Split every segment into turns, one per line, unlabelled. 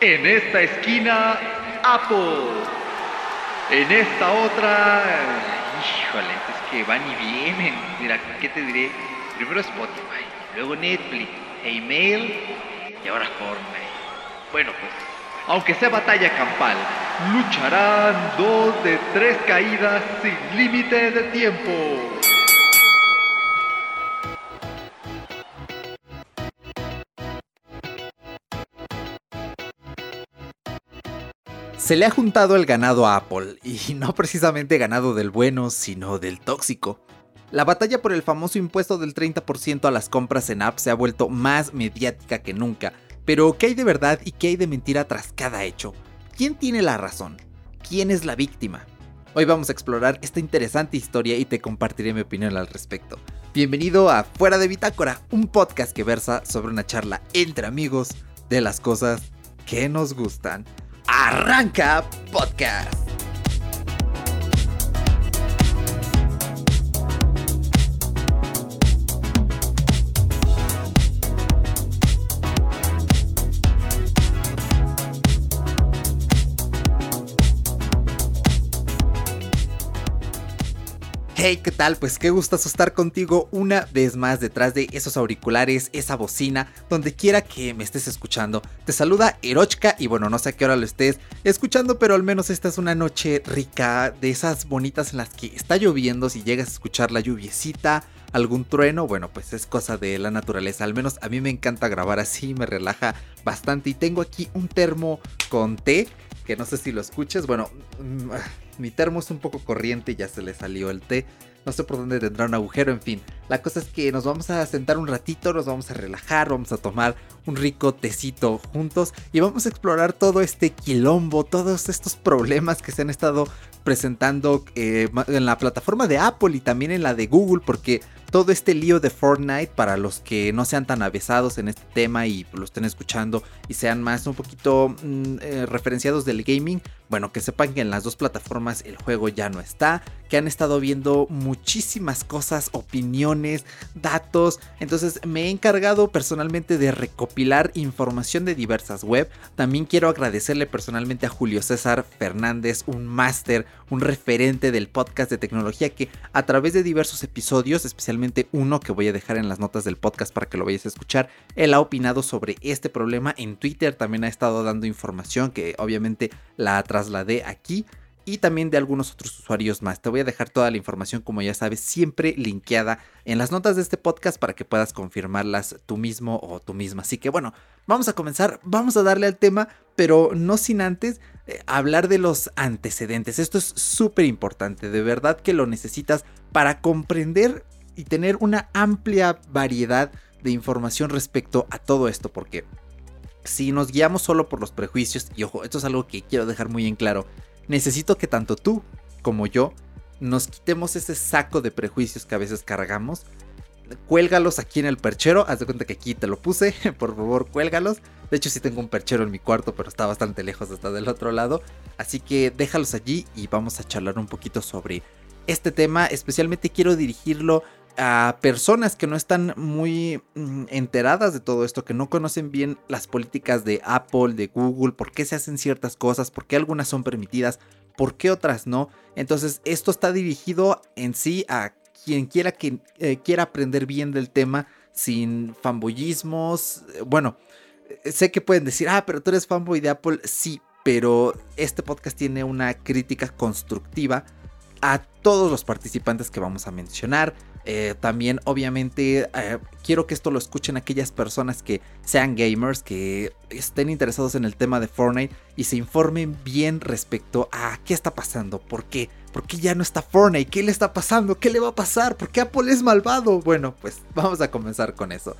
En esta esquina, Apple. En esta otra, híjole, es que van y vienen. Mira, ¿qué te diré? Primero Spotify, luego Netflix, email y ahora Fortnite. Bueno, pues, aunque sea batalla campal, lucharán dos de tres caídas sin límite de tiempo.
Se le ha juntado el ganado a Apple, y no precisamente ganado del bueno, sino del tóxico. La batalla por el famoso impuesto del 30% a las compras en app se ha vuelto más mediática que nunca, pero ¿qué hay de verdad y qué hay de mentira tras cada hecho? ¿Quién tiene la razón? ¿Quién es la víctima? Hoy vamos a explorar esta interesante historia y te compartiré mi opinión al respecto. Bienvenido a Fuera de Bitácora, un podcast que versa sobre una charla entre amigos de las cosas que nos gustan. Arranca Podcast. Hey, ¿qué tal? Pues qué gusto estar contigo una vez más detrás de esos auriculares, esa bocina, donde quiera que me estés escuchando. Te saluda Erochka y bueno, no sé a qué hora lo estés escuchando, pero al menos esta es una noche rica, de esas bonitas en las que está lloviendo, si llegas a escuchar la lluviecita, algún trueno, bueno, pues es cosa de la naturaleza. Al menos a mí me encanta grabar así, me relaja bastante y tengo aquí un termo con té que no sé si lo escuches. Bueno, mm, mi termo es un poco corriente, ya se le salió el té. No sé por dónde tendrá un agujero, en fin. La cosa es que nos vamos a sentar un ratito, nos vamos a relajar, vamos a tomar un rico tecito juntos y vamos a explorar todo este quilombo, todos estos problemas que se han estado presentando eh, en la plataforma de Apple y también en la de Google, porque todo este lío de Fortnite, para los que no sean tan avesados en este tema y lo estén escuchando y sean más un poquito mm, eh, referenciados del gaming, bueno, que sepan que en las dos plataformas el juego ya no está, que han estado viendo muchísimas cosas, opiniones, datos, entonces me he encargado personalmente de recopilar información de diversas web, también quiero agradecerle personalmente a Julio César Fernández, un máster, un referente del podcast de tecnología que a través de diversos episodios, especialmente uno que voy a dejar en las notas del podcast para que lo vayas a escuchar, él ha opinado sobre este problema. En Twitter, también ha estado dando información que obviamente la trasladé aquí y también de algunos otros usuarios más. Te voy a dejar toda la información, como ya sabes, siempre linkeada en las notas de este podcast para que puedas confirmarlas tú mismo o tú misma. Así que bueno, vamos a comenzar, vamos a darle al tema, pero no sin antes eh, hablar de los antecedentes. Esto es súper importante, de verdad que lo necesitas para comprender y tener una amplia variedad de información respecto a todo esto, porque si nos guiamos solo por los prejuicios, y ojo, esto es algo que quiero dejar muy en claro, necesito que tanto tú como yo nos quitemos ese saco de prejuicios que a veces cargamos. Cuélgalos aquí en el perchero. Haz de cuenta que aquí te lo puse. Por favor, cuélgalos. De hecho, sí tengo un perchero en mi cuarto, pero está bastante lejos, está del otro lado. Así que déjalos allí y vamos a charlar un poquito sobre este tema. Especialmente quiero dirigirlo a personas que no están muy mm, enteradas de todo esto, que no conocen bien las políticas de Apple, de Google, por qué se hacen ciertas cosas, por qué algunas son permitidas, por qué otras no. Entonces esto está dirigido en sí a quien quiera que eh, quiera aprender bien del tema sin fanboyismos. Bueno, eh, sé que pueden decir, ah, pero tú eres fanboy de Apple, sí, pero este podcast tiene una crítica constructiva a todos los participantes que vamos a mencionar eh, también obviamente eh, quiero que esto lo escuchen aquellas personas que sean gamers, que estén interesados en el tema de Fortnite y se informen bien respecto a qué está pasando, por qué, por qué ya no está Fortnite, qué le está pasando, qué le va a pasar, por qué Apple es malvado. Bueno, pues vamos a comenzar con eso.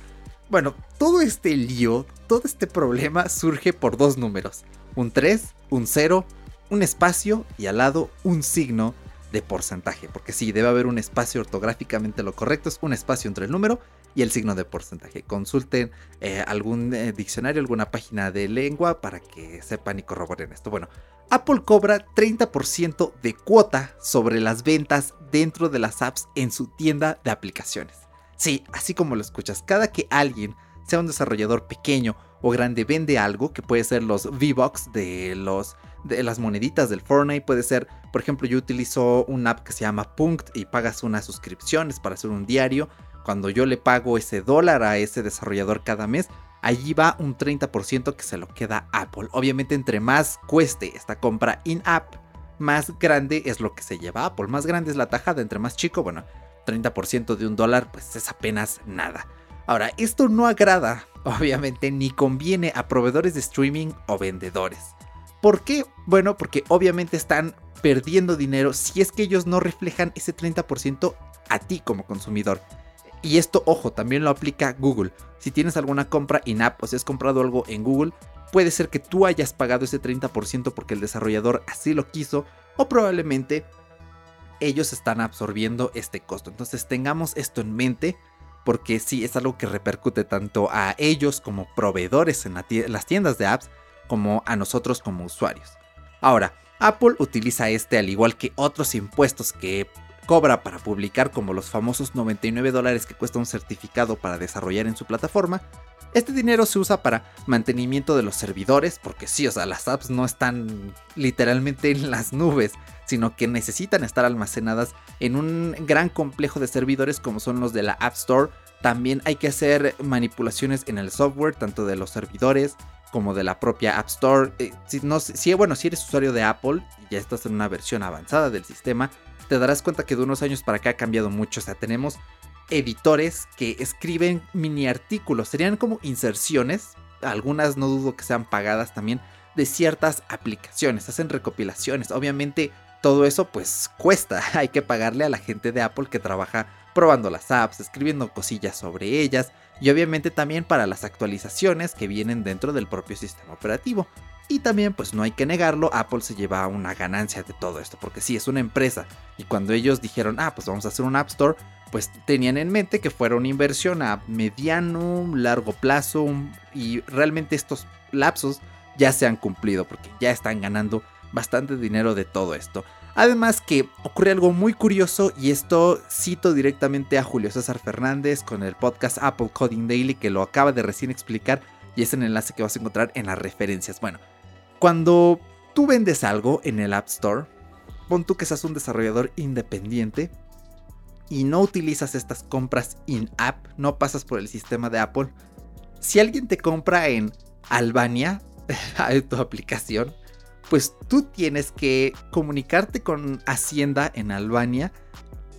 Bueno, todo este lío, todo este problema surge por dos números, un 3, un 0, un espacio y al lado un signo de porcentaje, porque sí, debe haber un espacio ortográficamente lo correcto, es un espacio entre el número y el signo de porcentaje. Consulten eh, algún eh, diccionario, alguna página de lengua para que sepan y corroboren esto. Bueno, Apple cobra 30% de cuota sobre las ventas dentro de las apps en su tienda de aplicaciones. Sí, así como lo escuchas, cada que alguien, sea un desarrollador pequeño o grande vende algo, que puede ser los V-Bucks de, los, de las moneditas del Fortnite, puede ser, por ejemplo, yo utilizo una app que se llama Punkt y pagas unas suscripciones para hacer un diario. Cuando yo le pago ese dólar a ese desarrollador cada mes, allí va un 30% que se lo queda Apple. Obviamente entre más cueste esta compra in-app, más grande es lo que se lleva Apple. Más grande es la tajada, entre más chico, bueno, 30% de un dólar pues es apenas nada. Ahora, esto no agrada, obviamente, ni conviene a proveedores de streaming o vendedores. ¿Por qué? Bueno, porque obviamente están perdiendo dinero si es que ellos no reflejan ese 30% a ti como consumidor. Y esto, ojo, también lo aplica Google. Si tienes alguna compra in-app o si has comprado algo en Google, puede ser que tú hayas pagado ese 30% porque el desarrollador así lo quiso o probablemente ellos están absorbiendo este costo. Entonces tengamos esto en mente porque sí es algo que repercute tanto a ellos como proveedores en las tiendas de apps como a nosotros como usuarios. Ahora, Apple utiliza este al igual que otros impuestos que cobra para publicar como los famosos 99 dólares que cuesta un certificado para desarrollar en su plataforma. Este dinero se usa para mantenimiento de los servidores, porque sí, o sea, las apps no están literalmente en las nubes, sino que necesitan estar almacenadas en un gran complejo de servidores como son los de la App Store. También hay que hacer manipulaciones en el software, tanto de los servidores como de la propia App Store. Eh, si, si, bueno, si eres usuario de Apple y ya estás en una versión avanzada del sistema, te darás cuenta que de unos años para acá ha cambiado mucho. O sea, tenemos editores que escriben mini artículos. Serían como inserciones. Algunas no dudo que sean pagadas también. De ciertas aplicaciones. Hacen recopilaciones. Obviamente todo eso pues cuesta. Hay que pagarle a la gente de Apple que trabaja probando las apps, escribiendo cosillas sobre ellas. Y obviamente también para las actualizaciones que vienen dentro del propio sistema operativo. Y también, pues no hay que negarlo, Apple se lleva una ganancia de todo esto, porque sí, es una empresa. Y cuando ellos dijeron, ah, pues vamos a hacer un App Store, pues tenían en mente que fuera una inversión a mediano, largo plazo. Y realmente estos lapsos ya se han cumplido, porque ya están ganando bastante dinero de todo esto. Además que ocurre algo muy curioso y esto cito directamente a Julio César Fernández con el podcast Apple Coding Daily que lo acaba de recién explicar y es el enlace que vas a encontrar en las referencias. Bueno, cuando tú vendes algo en el App Store, pon tú que seas un desarrollador independiente y no utilizas estas compras in-app, no pasas por el sistema de Apple. Si alguien te compra en Albania, tu aplicación, pues tú tienes que comunicarte con Hacienda en Albania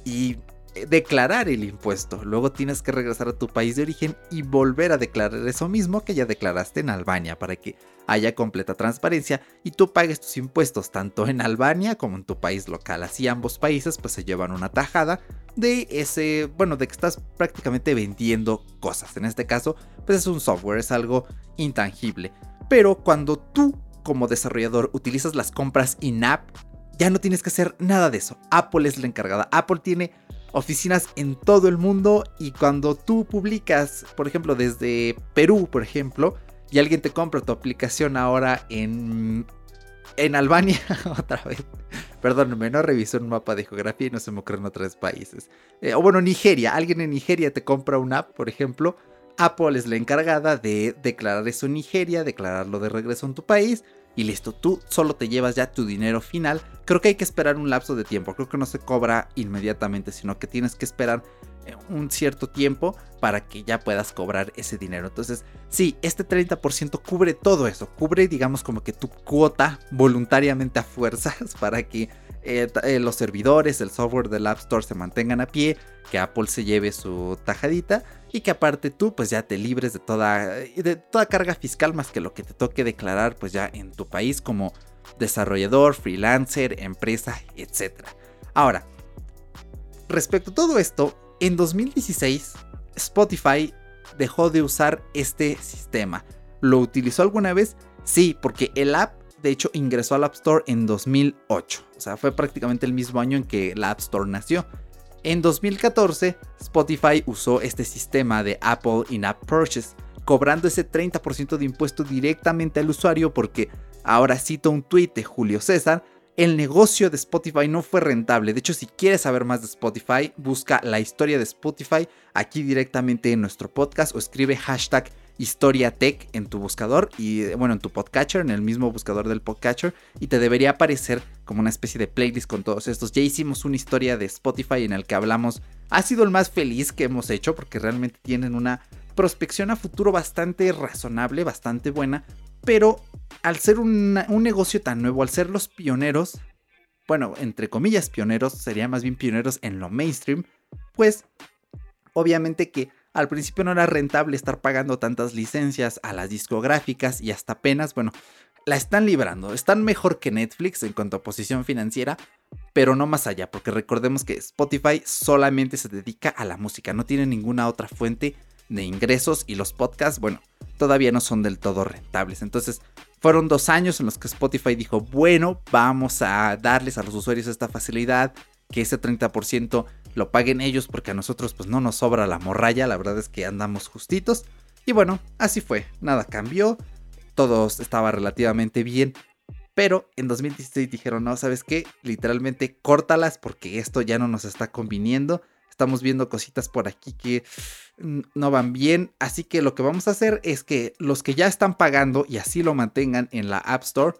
y eh, declarar el impuesto. Luego tienes que regresar a tu país de origen y volver a declarar eso mismo que ya declaraste en Albania para que haya completa transparencia y tú pagues tus impuestos tanto en Albania como en tu país local. Así ambos países pues se llevan una tajada de ese, bueno, de que estás prácticamente vendiendo cosas. En este caso pues es un software, es algo intangible. Pero cuando tú como desarrollador utilizas las compras in-app, ya no tienes que hacer nada de eso. Apple es la encargada. Apple tiene oficinas en todo el mundo y cuando tú publicas, por ejemplo, desde Perú, por ejemplo, y alguien te compra tu aplicación ahora en en Albania, otra vez. Perdóname, no revisó un mapa de geografía y no se me ocurren otros países. Eh, o bueno, Nigeria. Alguien en Nigeria te compra una app, por ejemplo. Apple es la encargada de declarar eso en Nigeria, declararlo de regreso en tu país y listo, tú solo te llevas ya tu dinero final. Creo que hay que esperar un lapso de tiempo, creo que no se cobra inmediatamente, sino que tienes que esperar eh, un cierto tiempo para que ya puedas cobrar ese dinero. Entonces, sí, este 30% cubre todo eso, cubre digamos como que tu cuota voluntariamente a fuerzas para que eh, eh, los servidores, el software del App Store se mantengan a pie, que Apple se lleve su tajadita y que aparte tú pues ya te libres de toda, de toda carga fiscal más que lo que te toque declarar pues ya en tu país como desarrollador, freelancer, empresa, etc. Ahora, respecto a todo esto, en 2016 Spotify dejó de usar este sistema. ¿Lo utilizó alguna vez? Sí, porque el app de hecho ingresó al App Store en 2008. O sea, fue prácticamente el mismo año en que la App Store nació. En 2014, Spotify usó este sistema de Apple In-App Purchase, cobrando ese 30% de impuesto directamente al usuario porque, ahora cito un tweet de Julio César, el negocio de Spotify no fue rentable. De hecho, si quieres saber más de Spotify, busca la historia de Spotify aquí directamente en nuestro podcast o escribe hashtag Historia Tech en tu buscador y bueno, en tu podcatcher, en el mismo buscador del podcatcher y te debería aparecer como una especie de playlist con todos estos. Ya hicimos una historia de Spotify en el que hablamos, ha sido el más feliz que hemos hecho porque realmente tienen una prospección a futuro bastante razonable, bastante buena, pero al ser un negocio tan nuevo, al ser los pioneros, bueno, entre comillas pioneros, serían más bien pioneros en lo mainstream, pues obviamente que al principio no era rentable estar pagando tantas licencias a las discográficas y hasta apenas, bueno, la están librando. Están mejor que Netflix en cuanto a posición financiera, pero no más allá, porque recordemos que Spotify solamente se dedica a la música, no tiene ninguna otra fuente de ingresos y los podcasts, bueno, todavía no son del todo rentables. Entonces, fueron dos años en los que Spotify dijo, bueno, vamos a darles a los usuarios esta facilidad, que ese 30% lo paguen ellos porque a nosotros pues no nos sobra la morralla, la verdad es que andamos justitos. Y bueno, así fue, nada cambió, todo estaba relativamente bien. Pero en 2016 dijeron, no, ¿sabes qué? Literalmente córtalas porque esto ya no nos está conviniendo. Estamos viendo cositas por aquí que no van bien. Así que lo que vamos a hacer es que los que ya están pagando y así lo mantengan en la App Store,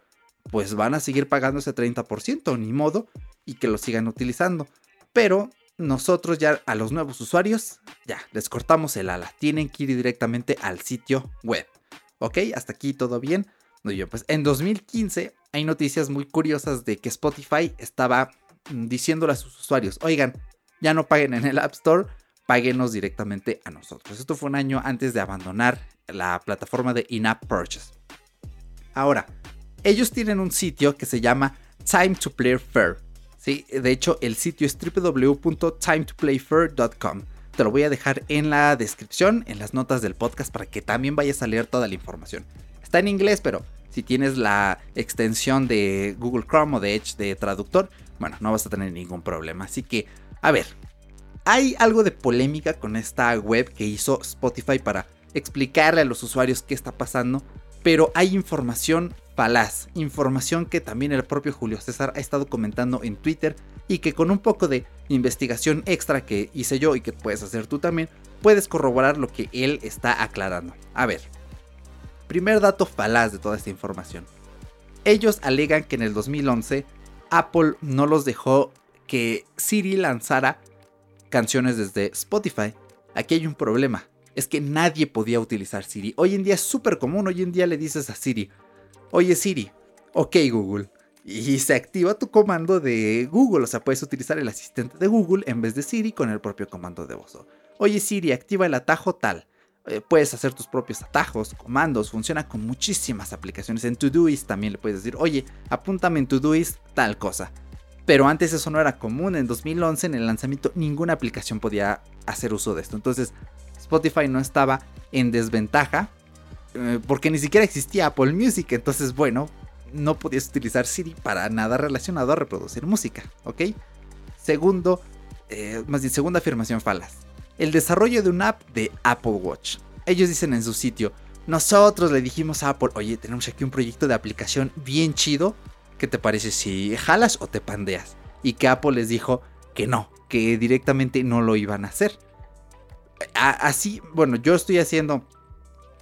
pues van a seguir pagando ese 30%, ni modo, y que lo sigan utilizando. Pero nosotros ya a los nuevos usuarios, ya les cortamos el ala. Tienen que ir directamente al sitio web. Ok, hasta aquí todo bien. pues en 2015 hay noticias muy curiosas de que Spotify estaba mm, diciéndole a sus usuarios, oigan, ya no paguen en el App Store, páguenos directamente a nosotros. Esto fue un año antes de abandonar la plataforma de in-app purchase. Ahora, ellos tienen un sitio que se llama Time to Play Fair. Sí, de hecho, el sitio es www.timetoplayfair.com. Te lo voy a dejar en la descripción, en las notas del podcast, para que también vayas a leer toda la información. Está en inglés, pero si tienes la extensión de Google Chrome o de Edge de traductor, bueno, no vas a tener ningún problema. Así que, a ver, hay algo de polémica con esta web que hizo Spotify para explicarle a los usuarios qué está pasando, pero hay información falaz, información que también el propio Julio César ha estado comentando en Twitter y que con un poco de investigación extra que hice yo y que puedes hacer tú también, puedes corroborar lo que él está aclarando. A ver, primer dato falaz de toda esta información. Ellos alegan que en el 2011 Apple no los dejó que Siri lanzara canciones desde Spotify. Aquí hay un problema, es que nadie podía utilizar Siri. Hoy en día es súper común, hoy en día le dices a Siri, oye Siri, ok Google. Y se activa tu comando de Google, o sea, puedes utilizar el asistente de Google en vez de Siri con el propio comando de voz. Oye Siri, activa el atajo tal. Eh, puedes hacer tus propios atajos, comandos, funciona con muchísimas aplicaciones. En Todoist también le puedes decir, oye, apúntame en Todoist tal cosa. Pero antes eso no era común. En 2011, en el lanzamiento, ninguna aplicación podía hacer uso de esto. Entonces, Spotify no estaba en desventaja porque ni siquiera existía Apple Music, entonces bueno, no podías utilizar Siri para nada relacionado a reproducir música, ¿ok? Segundo, eh, más bien segunda afirmación falaz, el desarrollo de una app de Apple Watch. Ellos dicen en su sitio, nosotros le dijimos a Apple, oye, tenemos aquí un proyecto de aplicación bien chido, ¿qué te parece si jalas o te pandeas? Y que Apple les dijo que no, que directamente no lo iban a hacer. así, bueno, yo estoy haciendo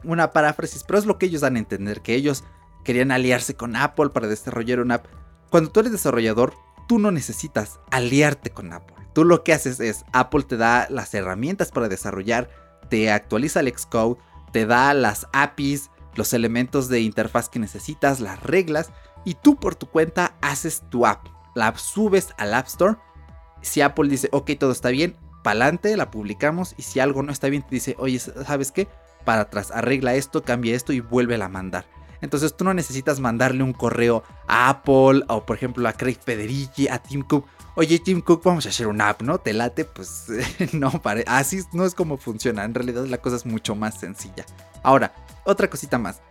una paráfrasis, pero es lo que ellos dan a entender, que ellos querían aliarse con Apple para desarrollar una app. Cuando tú eres desarrollador, tú no necesitas aliarte con Apple. Tú lo que haces es, Apple te da las herramientas para desarrollar, te actualiza el Xcode, te da las APIs, los elementos de interfaz que necesitas, las reglas, y tú por tu cuenta haces tu app. La subes al App Store. Si Apple dice, ok, todo está bien, pa'lante, la publicamos, y si algo no está bien, te dice, oye, ¿sabes qué? Para atrás, arregla esto, cambia esto y vuelve a mandar. Entonces tú no necesitas mandarle un correo a Apple o por ejemplo a Craig Federici, a Tim Cook. Oye Tim Cook, vamos a hacer una app, ¿no? ¿Te late? Pues no, así no es como funciona. En realidad la cosa es mucho más sencilla. Ahora, otra cosita más.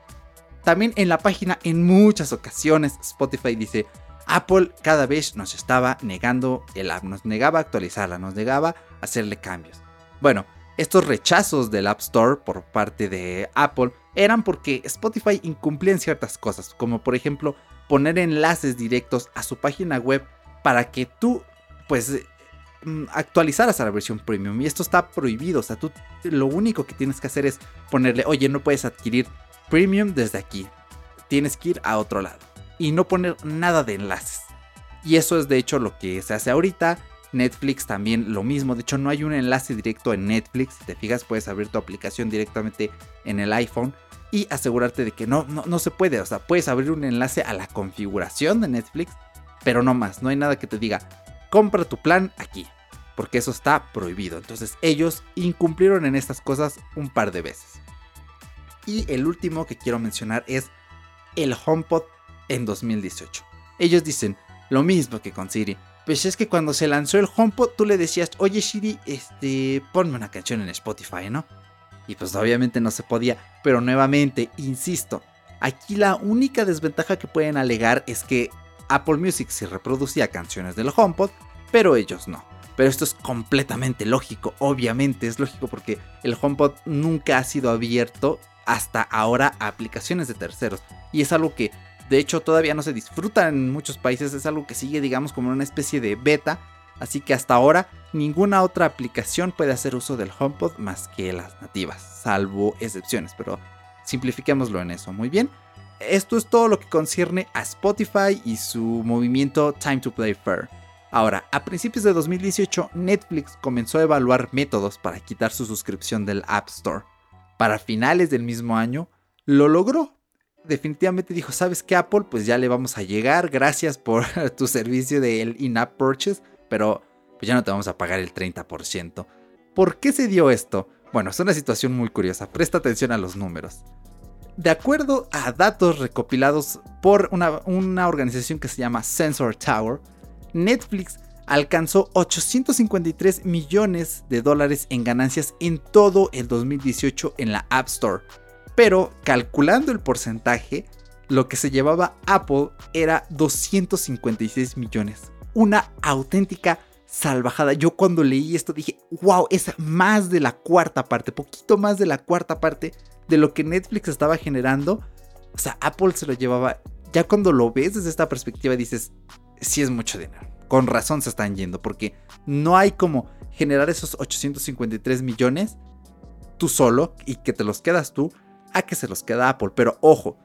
También en la página en muchas ocasiones Spotify dice, Apple cada vez nos estaba negando el app, nos negaba actualizarla, nos negaba hacerle cambios. Bueno, estos rechazos del App Store por parte de Apple eran porque Spotify incumplía en ciertas cosas, como por ejemplo poner enlaces directos a su página web para que tú pues mm, actualizaras a la versión premium y esto está prohibido. O sea, tú lo único que tienes que hacer es ponerle, oye, no puedes adquirir premium desde aquí. Tienes que ir a otro lado y no poner nada de enlaces. Y eso es de hecho lo que se hace ahorita. Netflix también lo mismo. De hecho, no hay un enlace directo en Netflix. Si te fijas, puedes abrir tu aplicación directamente en el iPhone y asegurarte de que no, no, no se puede. O sea, puedes abrir un enlace a la configuración de Netflix, pero no más. No hay nada que te diga, compra tu plan aquí, porque eso está prohibido. Entonces, ellos incumplieron en estas cosas un par de veces. Y el último que quiero mencionar es el HomePod en 2018. Ellos dicen lo mismo que con Siri. Pues es que cuando se lanzó el HomePod tú le decías, oye Siri, este, ponme una canción en Spotify, ¿no? Y pues obviamente no se podía, pero nuevamente, insisto, aquí la única desventaja que pueden alegar es que Apple Music se reproducía canciones del HomePod, pero ellos no. Pero esto es completamente lógico, obviamente es lógico porque el HomePod nunca ha sido abierto hasta ahora a aplicaciones de terceros. Y es algo que de hecho todavía no se disfruta en muchos países, es algo que sigue digamos como una especie de beta. Así que hasta ahora ninguna otra aplicación puede hacer uso del HomePod más que las nativas, salvo excepciones, pero simplifiquémoslo en eso, muy bien. Esto es todo lo que concierne a Spotify y su movimiento Time to Play Fair. Ahora, a principios de 2018, Netflix comenzó a evaluar métodos para quitar su suscripción del App Store. Para finales del mismo año, lo logró. Definitivamente dijo, ¿sabes qué Apple? Pues ya le vamos a llegar, gracias por tu servicio del in-app purchase, pero pues ya no te vamos a pagar el 30%. ¿Por qué se dio esto? Bueno, es una situación muy curiosa, presta atención a los números. De acuerdo a datos recopilados por una, una organización que se llama Sensor Tower, Netflix alcanzó 853 millones de dólares en ganancias en todo el 2018 en la App Store. Pero calculando el porcentaje, lo que se llevaba Apple era 256 millones. Una auténtica salvajada. Yo cuando leí esto dije, wow, es más de la cuarta parte, poquito más de la cuarta parte de lo que Netflix estaba generando. O sea, Apple se lo llevaba. Ya cuando lo ves desde esta perspectiva dices, sí es mucho dinero. Con razón se están yendo, porque no hay como generar esos 853 millones tú solo y que te los quedas tú a que se los queda Apple. Pero ojo,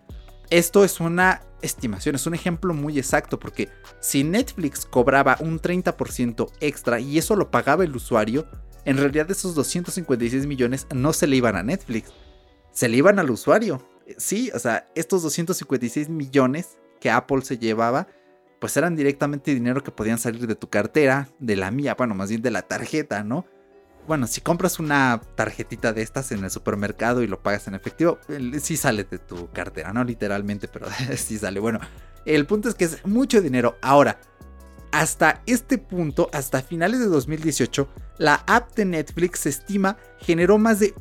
esto es una estimación, es un ejemplo muy exacto porque si Netflix cobraba un 30% extra y eso lo pagaba el usuario, en realidad esos 256 millones no se le iban a Netflix, se le iban al usuario. Sí, o sea, estos 256 millones que Apple se llevaba, pues eran directamente dinero que podían salir de tu cartera, de la mía, bueno, más bien de la tarjeta, ¿no? Bueno, si compras una tarjetita de estas en el supermercado y lo pagas en efectivo, sí sale de tu cartera, no literalmente, pero sí sale. Bueno, el punto es que es mucho dinero. Ahora, hasta este punto, hasta finales de 2018, la app de Netflix se estima generó más de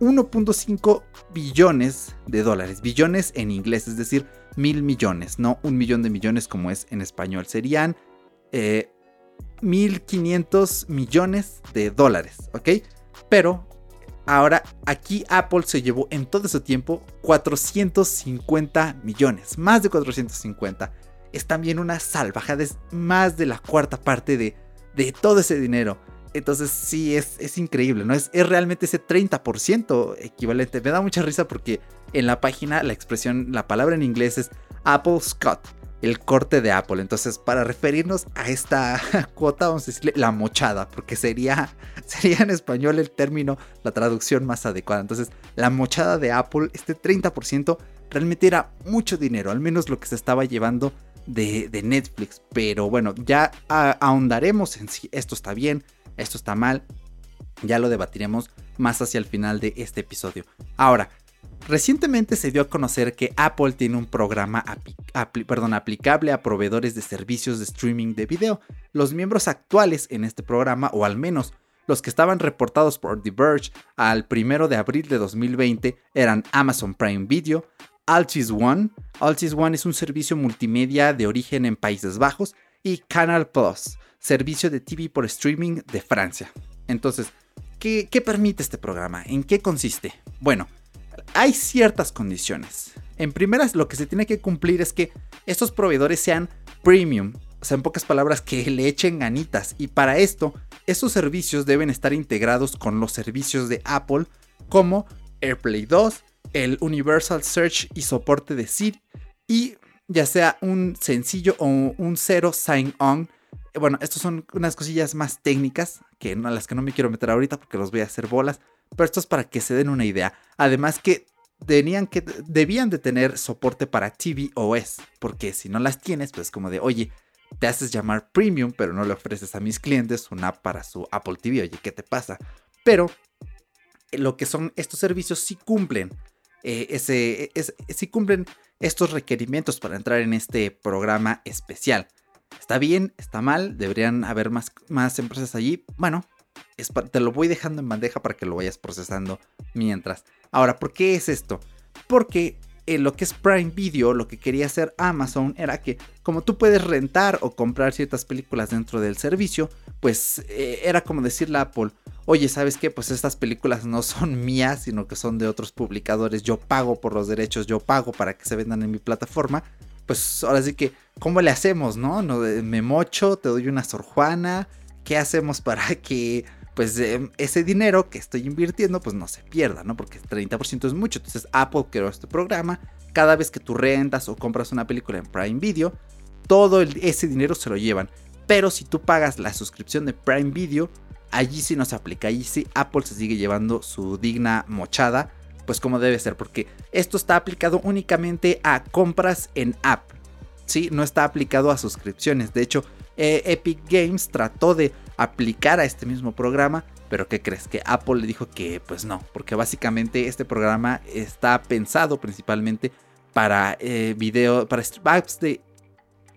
1.5 billones de dólares. Billones en inglés, es decir, mil millones, no un millón de millones como es en español. Serían eh, 1.500 millones de dólares, ¿ok? Pero ahora aquí Apple se llevó en todo ese tiempo 450 millones, más de 450. Es también una salvajada, es más de la cuarta parte de, de todo ese dinero. Entonces sí, es, es increíble, ¿no? Es, es, realmente ese 30% equivalente. Me da mucha risa porque en la página la expresión, la palabra en inglés es Apple Scott el corte de Apple. Entonces, para referirnos a esta cuota, vamos a decirle la mochada, porque sería, sería en español el término, la traducción más adecuada. Entonces, la mochada de Apple, este 30%, realmente era mucho dinero, al menos lo que se estaba llevando de, Netflix. Pero bueno, ya ahondaremos en si esto está bien, esto está mal. Ya lo debatiremos más hacia el final de este episodio. Ahora, Recientemente se dio a conocer que Apple tiene un programa aplicable a proveedores de servicios de streaming de video. Los miembros actuales en este programa, o al menos los que estaban reportados por The Verge al 1 de abril de 2020, eran Amazon Prime Video, Altis One, Altis One es un servicio multimedia de origen en Países Bajos, y Canal Plus, servicio de TV por streaming de Francia. Entonces, ¿qué, qué permite este programa? ¿En qué consiste? Bueno, hay ciertas condiciones. En primeras, lo que se tiene que cumplir es que estos proveedores sean premium. O sea, en pocas palabras, que le echen ganitas. Y para esto, esos servicios deben estar integrados con los servicios de Apple como AirPlay 2, el Universal Search y soporte de Siri y ya sea un sencillo o un cero sign-on. Bueno, estas son unas cosillas más técnicas que no, a las que no me quiero meter ahorita porque los voy a hacer bolas, pero esto es para que se den una idea. Además que tenían que debían de tener soporte para tvOS, porque si no las tienes, pues como de, oye, te haces llamar premium, pero no le ofreces a mis clientes una app para su Apple TV, oye, ¿qué te pasa? Pero lo que son estos servicios sí cumplen eh, ese, sí cumplen estos requerimientos para entrar en este programa especial. Está bien, está mal, deberían haber más, más empresas allí. Bueno, te lo voy dejando en bandeja para que lo vayas procesando mientras. Ahora, ¿por qué es esto? Porque eh, lo que es Prime Video, lo que quería hacer Amazon era que como tú puedes rentar o comprar ciertas películas dentro del servicio, pues eh, era como decirle a Apple, oye, ¿sabes qué? Pues estas películas no son mías, sino que son de otros publicadores, yo pago por los derechos, yo pago para que se vendan en mi plataforma. Pues ahora sí que, ¿cómo le hacemos, no? no me mocho, te doy una sorjuana, ¿qué hacemos para que pues em, ese dinero que estoy invirtiendo pues no se pierda, ¿no? Porque 30% es mucho. Entonces Apple creó este programa. Cada vez que tú rentas o compras una película en Prime Video, todo ese dinero se lo llevan. Pero si tú pagas la suscripción de Prime Video, allí sí no se aplica. Allí sí Apple se sigue llevando su digna mochada, pues como debe ser. Porque esto está aplicado únicamente a compras en app. Sí, no está aplicado a suscripciones. De hecho, eh, Epic Games trató de aplicar a este mismo programa, pero ¿qué crees? Que Apple le dijo que pues no, porque básicamente este programa está pensado principalmente para eh, video, para apps de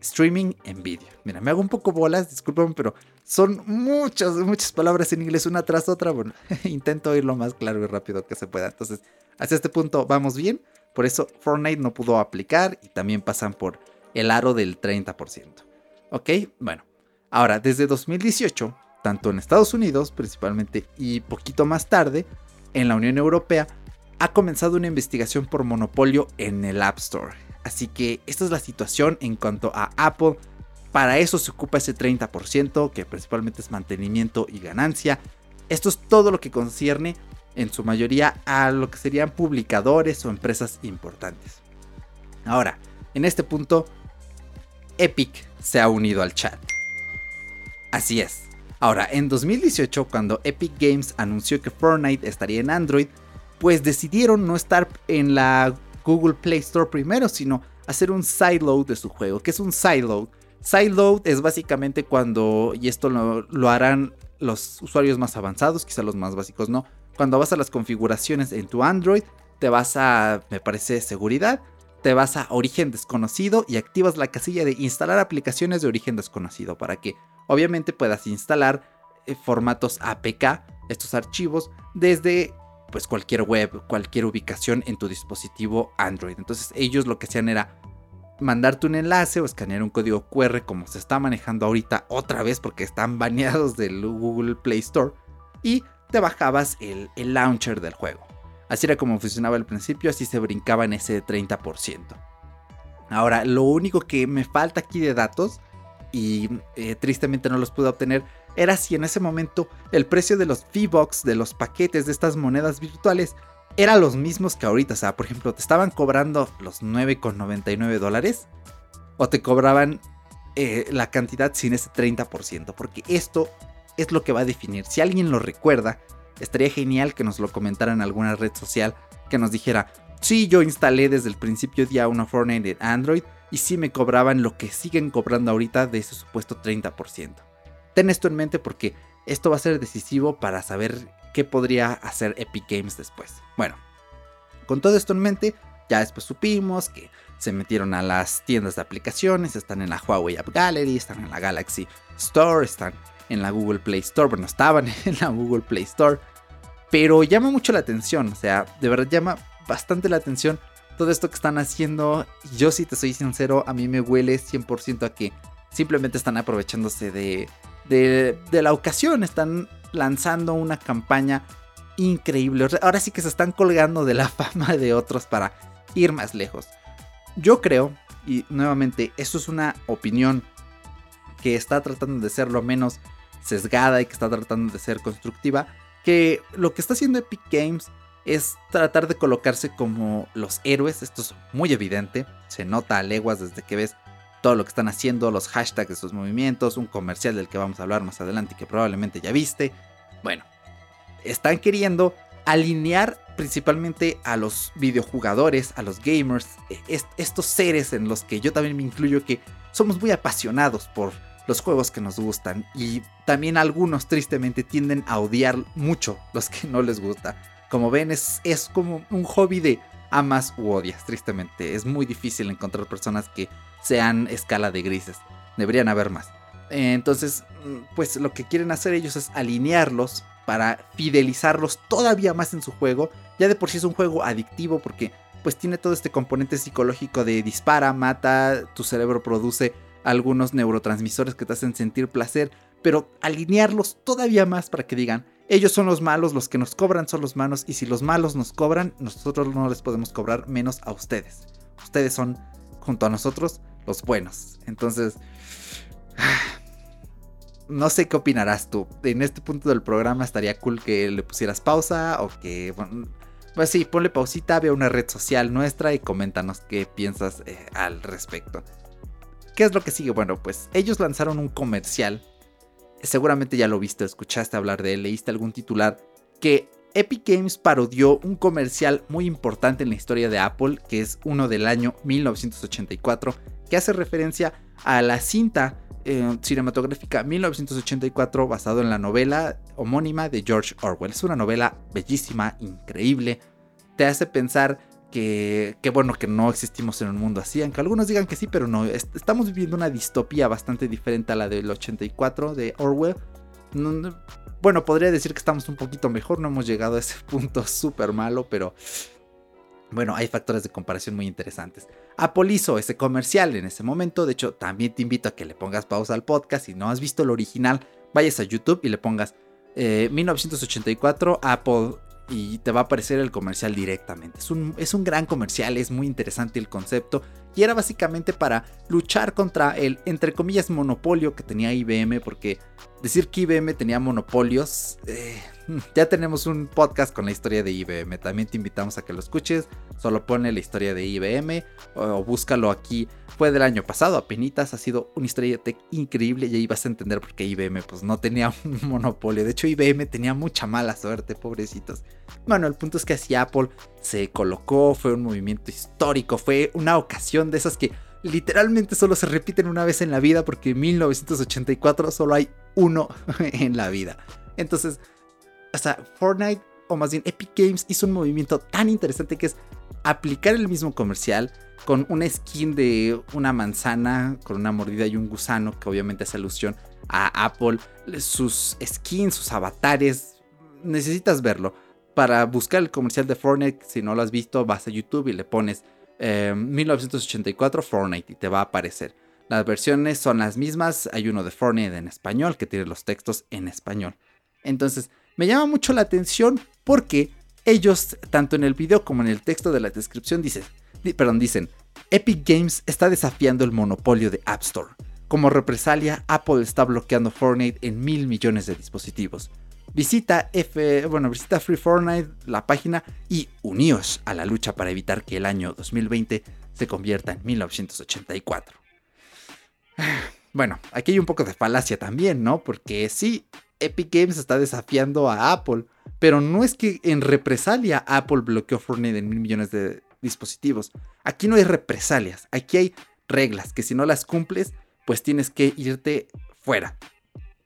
streaming en vídeo. Mira, me hago un poco bolas, discúlpame, pero son muchas, muchas palabras en inglés una tras otra. Bueno, intento ir lo más claro y rápido que se pueda. Entonces, hasta este punto vamos bien. Por eso Fortnite no pudo aplicar y también pasan por el aro del 30%. Ok, bueno. Ahora, desde 2018, tanto en Estados Unidos principalmente y poquito más tarde, en la Unión Europea, ha comenzado una investigación por monopolio en el App Store. Así que esta es la situación en cuanto a Apple. Para eso se ocupa ese 30%, que principalmente es mantenimiento y ganancia. Esto es todo lo que concierne en su mayoría a lo que serían publicadores o empresas importantes. Ahora, en este punto, Epic se ha unido al chat. Así es. Ahora, en 2018, cuando Epic Games anunció que Fortnite estaría en Android, pues decidieron no estar en la Google Play Store primero, sino hacer un sideload de su juego. ¿Qué es un sideload? Sideload es básicamente cuando, y esto lo, lo harán los usuarios más avanzados, quizá los más básicos no, cuando vas a las configuraciones en tu Android, te vas a, me parece, seguridad, te vas a origen desconocido y activas la casilla de instalar aplicaciones de origen desconocido para que obviamente puedas instalar eh, formatos APK, estos archivos, desde pues cualquier web, cualquier ubicación en tu dispositivo Android. Entonces ellos lo que hacían era mandarte un enlace o escanear un código QR como se está manejando ahorita otra vez porque están baneados del Google Play Store y te bajabas el, el launcher del juego. Así era como funcionaba al principio, así se brincaba en ese 30%. Ahora, lo único que me falta aquí de datos, y eh, tristemente no los pude obtener, era si en ese momento el precio de los V-Bucks, de los paquetes de estas monedas virtuales, eran los mismos que ahorita. O sea, por ejemplo, te estaban cobrando los 9,99 dólares, o te cobraban eh, la cantidad sin ese 30%, porque esto es lo que va a definir. Si alguien lo recuerda, estaría genial que nos lo comentara en alguna red social, que nos dijera, sí, yo instalé desde el principio día una Fortnite en Android y sí me cobraban lo que siguen cobrando ahorita de ese supuesto 30%. Ten esto en mente porque esto va a ser decisivo para saber qué podría hacer Epic Games después. Bueno, con todo esto en mente, ya después supimos que se metieron a las tiendas de aplicaciones, están en la Huawei App Gallery, están en la Galaxy Store, están en la Google Play Store. Bueno, estaban en la Google Play Store. Pero llama mucho la atención. O sea, de verdad llama bastante la atención todo esto que están haciendo. Yo si te soy sincero, a mí me huele 100% a que simplemente están aprovechándose de, de, de la ocasión. Están lanzando una campaña increíble. Ahora sí que se están colgando de la fama de otros para ir más lejos. Yo creo, y nuevamente, esto es una opinión que está tratando de ser lo menos sesgada y que está tratando de ser constructiva, que lo que está haciendo Epic Games es tratar de colocarse como los héroes, esto es muy evidente, se nota a leguas desde que ves todo lo que están haciendo, los hashtags de sus movimientos, un comercial del que vamos a hablar más adelante y que probablemente ya viste. Bueno, están queriendo alinear principalmente a los videojugadores, a los gamers, e, estos seres en los que yo también me incluyo que somos muy apasionados por los juegos que nos gustan y también algunos tristemente tienden a odiar mucho los que no les gusta. Como ven es, es como un hobby de amas u odias, tristemente. Es muy difícil encontrar personas que sean escala de grises. Deberían haber más. Entonces, pues lo que quieren hacer ellos es alinearlos para fidelizarlos todavía más en su juego. Ya de por sí es un juego adictivo porque pues tiene todo este componente psicológico de dispara, mata, tu cerebro produce algunos neurotransmisores que te hacen sentir placer, pero alinearlos todavía más para que digan, ellos son los malos, los que nos cobran son los malos y si los malos nos cobran, nosotros no les podemos cobrar menos a ustedes. Ustedes son, junto a nosotros, los buenos. Entonces, no sé qué opinarás tú. En este punto del programa estaría cool que le pusieras pausa o que... Bueno, pues sí, ponle pausita, ve a una red social nuestra y coméntanos qué piensas eh, al respecto. ¿Qué es lo que sigue? Bueno, pues ellos lanzaron un comercial. Seguramente ya lo viste, escuchaste hablar de él, leíste algún titular. Que Epic Games parodió un comercial muy importante en la historia de Apple, que es uno del año 1984 que hace referencia a la cinta eh, cinematográfica 1984 basado en la novela homónima de George Orwell. Es una novela bellísima, increíble, te hace pensar que, bueno, que no existimos en un mundo así, aunque algunos digan que sí, pero no, estamos viviendo una distopía bastante diferente a la del 84 de Orwell. bueno, podría decir que estamos un poquito mejor, no hemos llegado a ese punto súper malo, pero bueno, hay factores de comparación muy interesantes. Apple hizo ese comercial en ese momento. De hecho, también te invito a que le pongas pausa al podcast. Si no has visto el original, vayas a YouTube y le pongas 1984 eh, Apple y te va a aparecer el comercial directamente. Es un, es un gran comercial, es muy interesante el concepto y era básicamente para luchar contra el, entre comillas, monopolio que tenía IBM, porque decir que IBM tenía monopolios, eh, ya tenemos un podcast con la historia de IBM, también te invitamos a que lo escuches, solo pone la historia de IBM o, búscalo aquí, fue del año pasado, apenas ha sido una historia de increíble y ahí vas a entender por qué IBM pues no tenía un monopolio, de hecho IBM tenía mucha mala suerte, pobrecitos. Bueno, el punto es que así Apple se colocó, fue un movimiento histórico, fue una ocasión de esas que literalmente solo se repiten una vez en la vida porque en 1984 solo hay uno en la vida. Entonces, o sea, Fortnite, o más bien Epic Games, hizo un movimiento tan interesante que es aplicar el mismo comercial con una skin de una manzana, con una mordida y un gusano, que obviamente hace alusión a Apple, sus skins, sus avatares. Necesitas verlo. Para buscar el comercial de Fortnite, si no lo has visto, vas a YouTube y le pones 1984 eh, Fortnite y te va a aparecer. Las versiones son las mismas, hay uno de Fortnite en español que tiene los textos en español. Entonces, me llama mucho la atención porque ellos, tanto en el video como en el texto de la descripción, dicen, perdón, dicen, Epic Games está desafiando el monopolio de App Store. Como represalia, Apple está bloqueando Fortnite en mil millones de dispositivos. Visita F, bueno, visita Free Fortnite, la página, y uníos a la lucha para evitar que el año 2020 se convierta en 1984. Bueno, aquí hay un poco de falacia también, ¿no? Porque sí, Epic Games está desafiando a Apple, pero no es que en represalia Apple bloqueó Fortnite en mil millones de dispositivos. Aquí no hay represalias, aquí hay reglas que si no las cumples, pues tienes que irte fuera.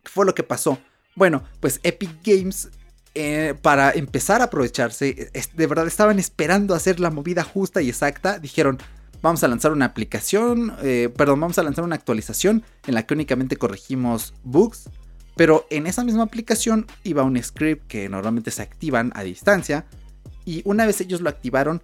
¿Qué fue lo que pasó? Bueno, pues Epic Games eh, para empezar a aprovecharse, de verdad estaban esperando hacer la movida justa y exacta. Dijeron, vamos a lanzar una aplicación, eh, perdón, vamos a lanzar una actualización en la que únicamente corregimos bugs pero en esa misma aplicación iba un script que normalmente se activan a distancia. Y una vez ellos lo activaron,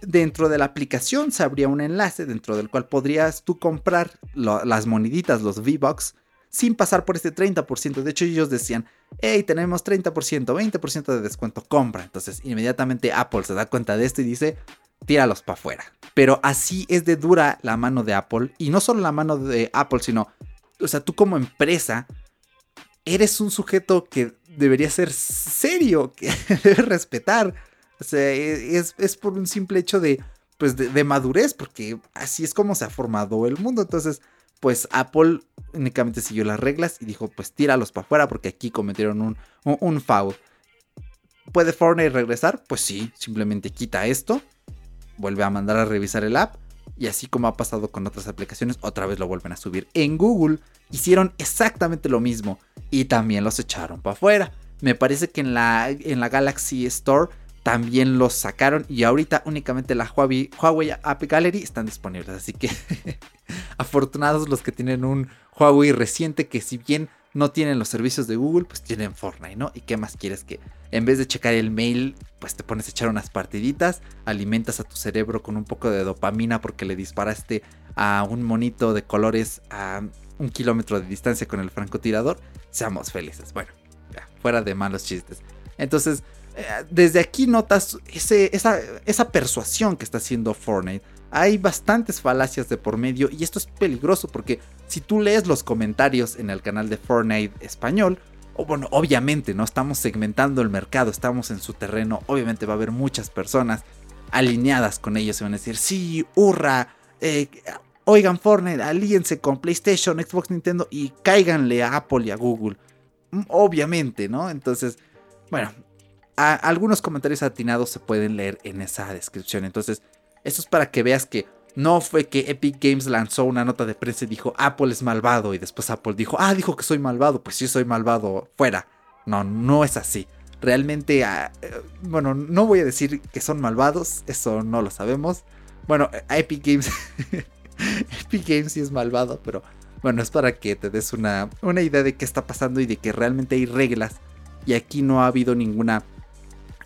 dentro de la aplicación se abría un enlace dentro del cual podrías tú comprar las moneditas, los V-Bucks, sin pasar por este 30%. De hecho, ellos decían, hey, tenemos 30%, 20% de descuento, compra. Entonces, inmediatamente Apple se da cuenta de esto y dice, tíralos para afuera. Pero así es de dura la mano de Apple. Y no solo la mano de Apple, sino o sea, tú como empresa, eres un sujeto que debería ser serio, que debe respetar. O sea, e, es, por un simple hecho de, pues, de, madurez, porque así es como se ha formado el mundo. Entonces, pues Apple únicamente siguió las reglas y dijo, pues tíralos para afuera porque aquí cometieron un, un, foul. ¿Puede Fortnite regresar? Pues sí, simplemente quita esto, vuelve a mandar a revisar el app y así como ha pasado con otras aplicaciones, otra vez lo vuelven a subir. En Google hicieron exactamente lo mismo y también los echaron para afuera. Me parece que en la, en la Galaxy Store también los sacaron y ahorita únicamente la Huawei, Huawei App Gallery están disponibles. Así que afortunados los que tienen un Huawei reciente que si bien no tienen los servicios de Google, pues tienen Fortnite, ¿no? ¿Y qué más quieres que en vez de checar el mail, pues te pones a echar unas partiditas, alimentas a tu cerebro con un poco de dopamina porque le disparaste a un monito de colores a un kilómetro de distancia con el francotirador? Seamos felices. Bueno, fuera de malos chistes. Entonces, desde aquí notas esa, persuasión que está haciendo Fortnite hay bastantes falacias de por medio y esto es peligroso porque si tú lees los comentarios en el canal de Fortnite español, o bueno, obviamente no estamos segmentando el mercado, estamos en su terreno, obviamente va a haber muchas personas alineadas con ellos y van a decir, sí, hurra, eh, oigan Fortnite, alíense con PlayStation, Xbox, Nintendo y cáiganle a Apple y a Google. Mm, obviamente, ¿no? Entonces, bueno, algunos comentarios atinados se pueden leer en esa descripción. Entonces, esto es para que veas que no fue que Epic Games lanzó una nota de prensa y dijo Apple es malvado y después Apple dijo, ah, dijo que soy malvado, pues sí soy malvado, fuera. No, no es así. Realmente, ah, eh, bueno, no voy a decir que son malvados, eso no lo sabemos. Bueno, Epic Games, Epic Games sí es malvado, pero bueno, es para que te des una, una idea de qué está pasando y de que realmente hay reglas. Y aquí no ha habido ninguna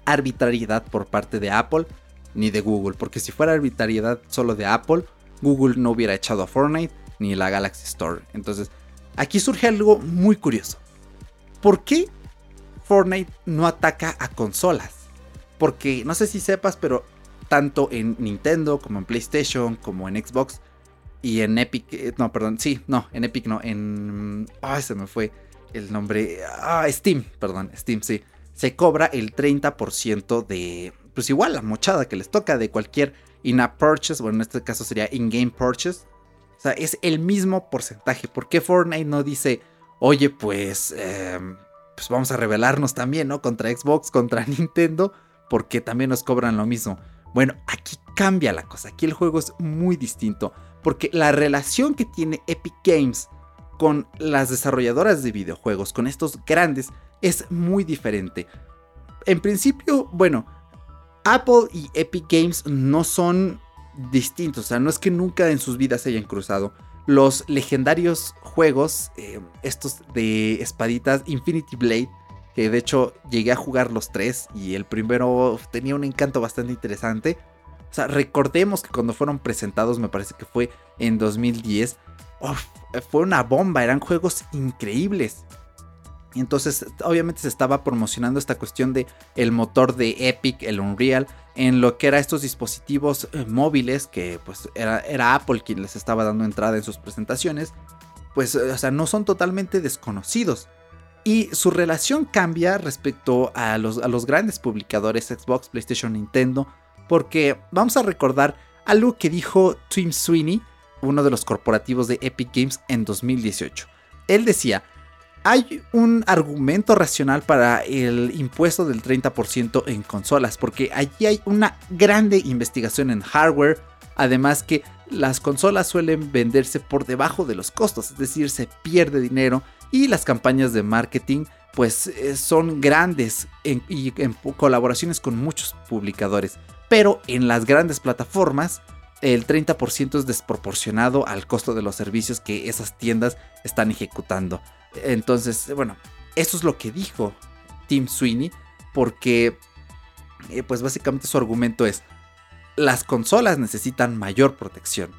arbitrariedad por parte de Apple ni de Google, porque si fuera arbitrariedad solo de Apple, Google no hubiera echado a Fortnite ni la Galaxy Store. Entonces, aquí surge algo muy curioso. ¿Por qué Fortnite no ataca a consolas? Porque no sé si sepas, pero tanto en Nintendo como en PlayStation, como en Xbox y en Epic, eh, no, perdón, sí, no, en Epic no, en... Ay, se me fue el nombre. Ah, Steam, perdón, Steam, sí. Se cobra el 30% de, pues igual la mochada que les toca de cualquier in-app purchase, bueno, en este caso sería in-game purchase. O sea, es el mismo porcentaje. ¿Por qué Fortnite no dice, oye, pues, em, pues vamos a rebelarnos también, ¿no? Contra Xbox, contra Nintendo, porque también nos cobran lo mismo. Bueno, aquí cambia la cosa. Aquí el juego es muy distinto. Porque la relación que tiene Epic Games con las desarrolladoras de videojuegos, con estos grandes, es muy diferente. En principio, bueno, Apple y Epic Games no son distintos, o sea, no es que nunca en sus vidas se hayan cruzado. Los legendarios juegos, eh, estos de espaditas Infinity Blade, que de hecho llegué a jugar los tres y el primero tenía un encanto bastante interesante. O sea, recordemos que cuando fueron presentados, me parece que fue en 2010, fue una bomba, eran juegos increíbles. Entonces, obviamente se estaba promocionando esta cuestión de el motor de Epic, el Unreal, en lo que eran estos dispositivos eh, móviles que pues era, era, Apple quien les estaba dando entrada en sus presentaciones. Pues, o sea, no son totalmente desconocidos. Y su relación cambia respecto a los, a los grandes publicadores Xbox, PlayStation, Nintendo. Porque vamos a recordar algo que dijo Tim Sweeney, uno de los corporativos de Epic Games en 2018. Él decía, hay un argumento racional para el impuesto del 30% en consolas, porque allí hay una grande investigación en hardware, además que las consolas suelen venderse por debajo de los costos, es decir, se pierde dinero y las campañas de marketing pues eh, son grandes y en colaboraciones con muchos publicadores, pero en las grandes plataformas el 30% es desproporcionado al costo de los servicios que esas tiendas están ejecutando. Entonces, bueno, eso es lo que dijo Tim Sweeney, porque, eh, pues básicamente su argumento es, las consolas necesitan mayor protección.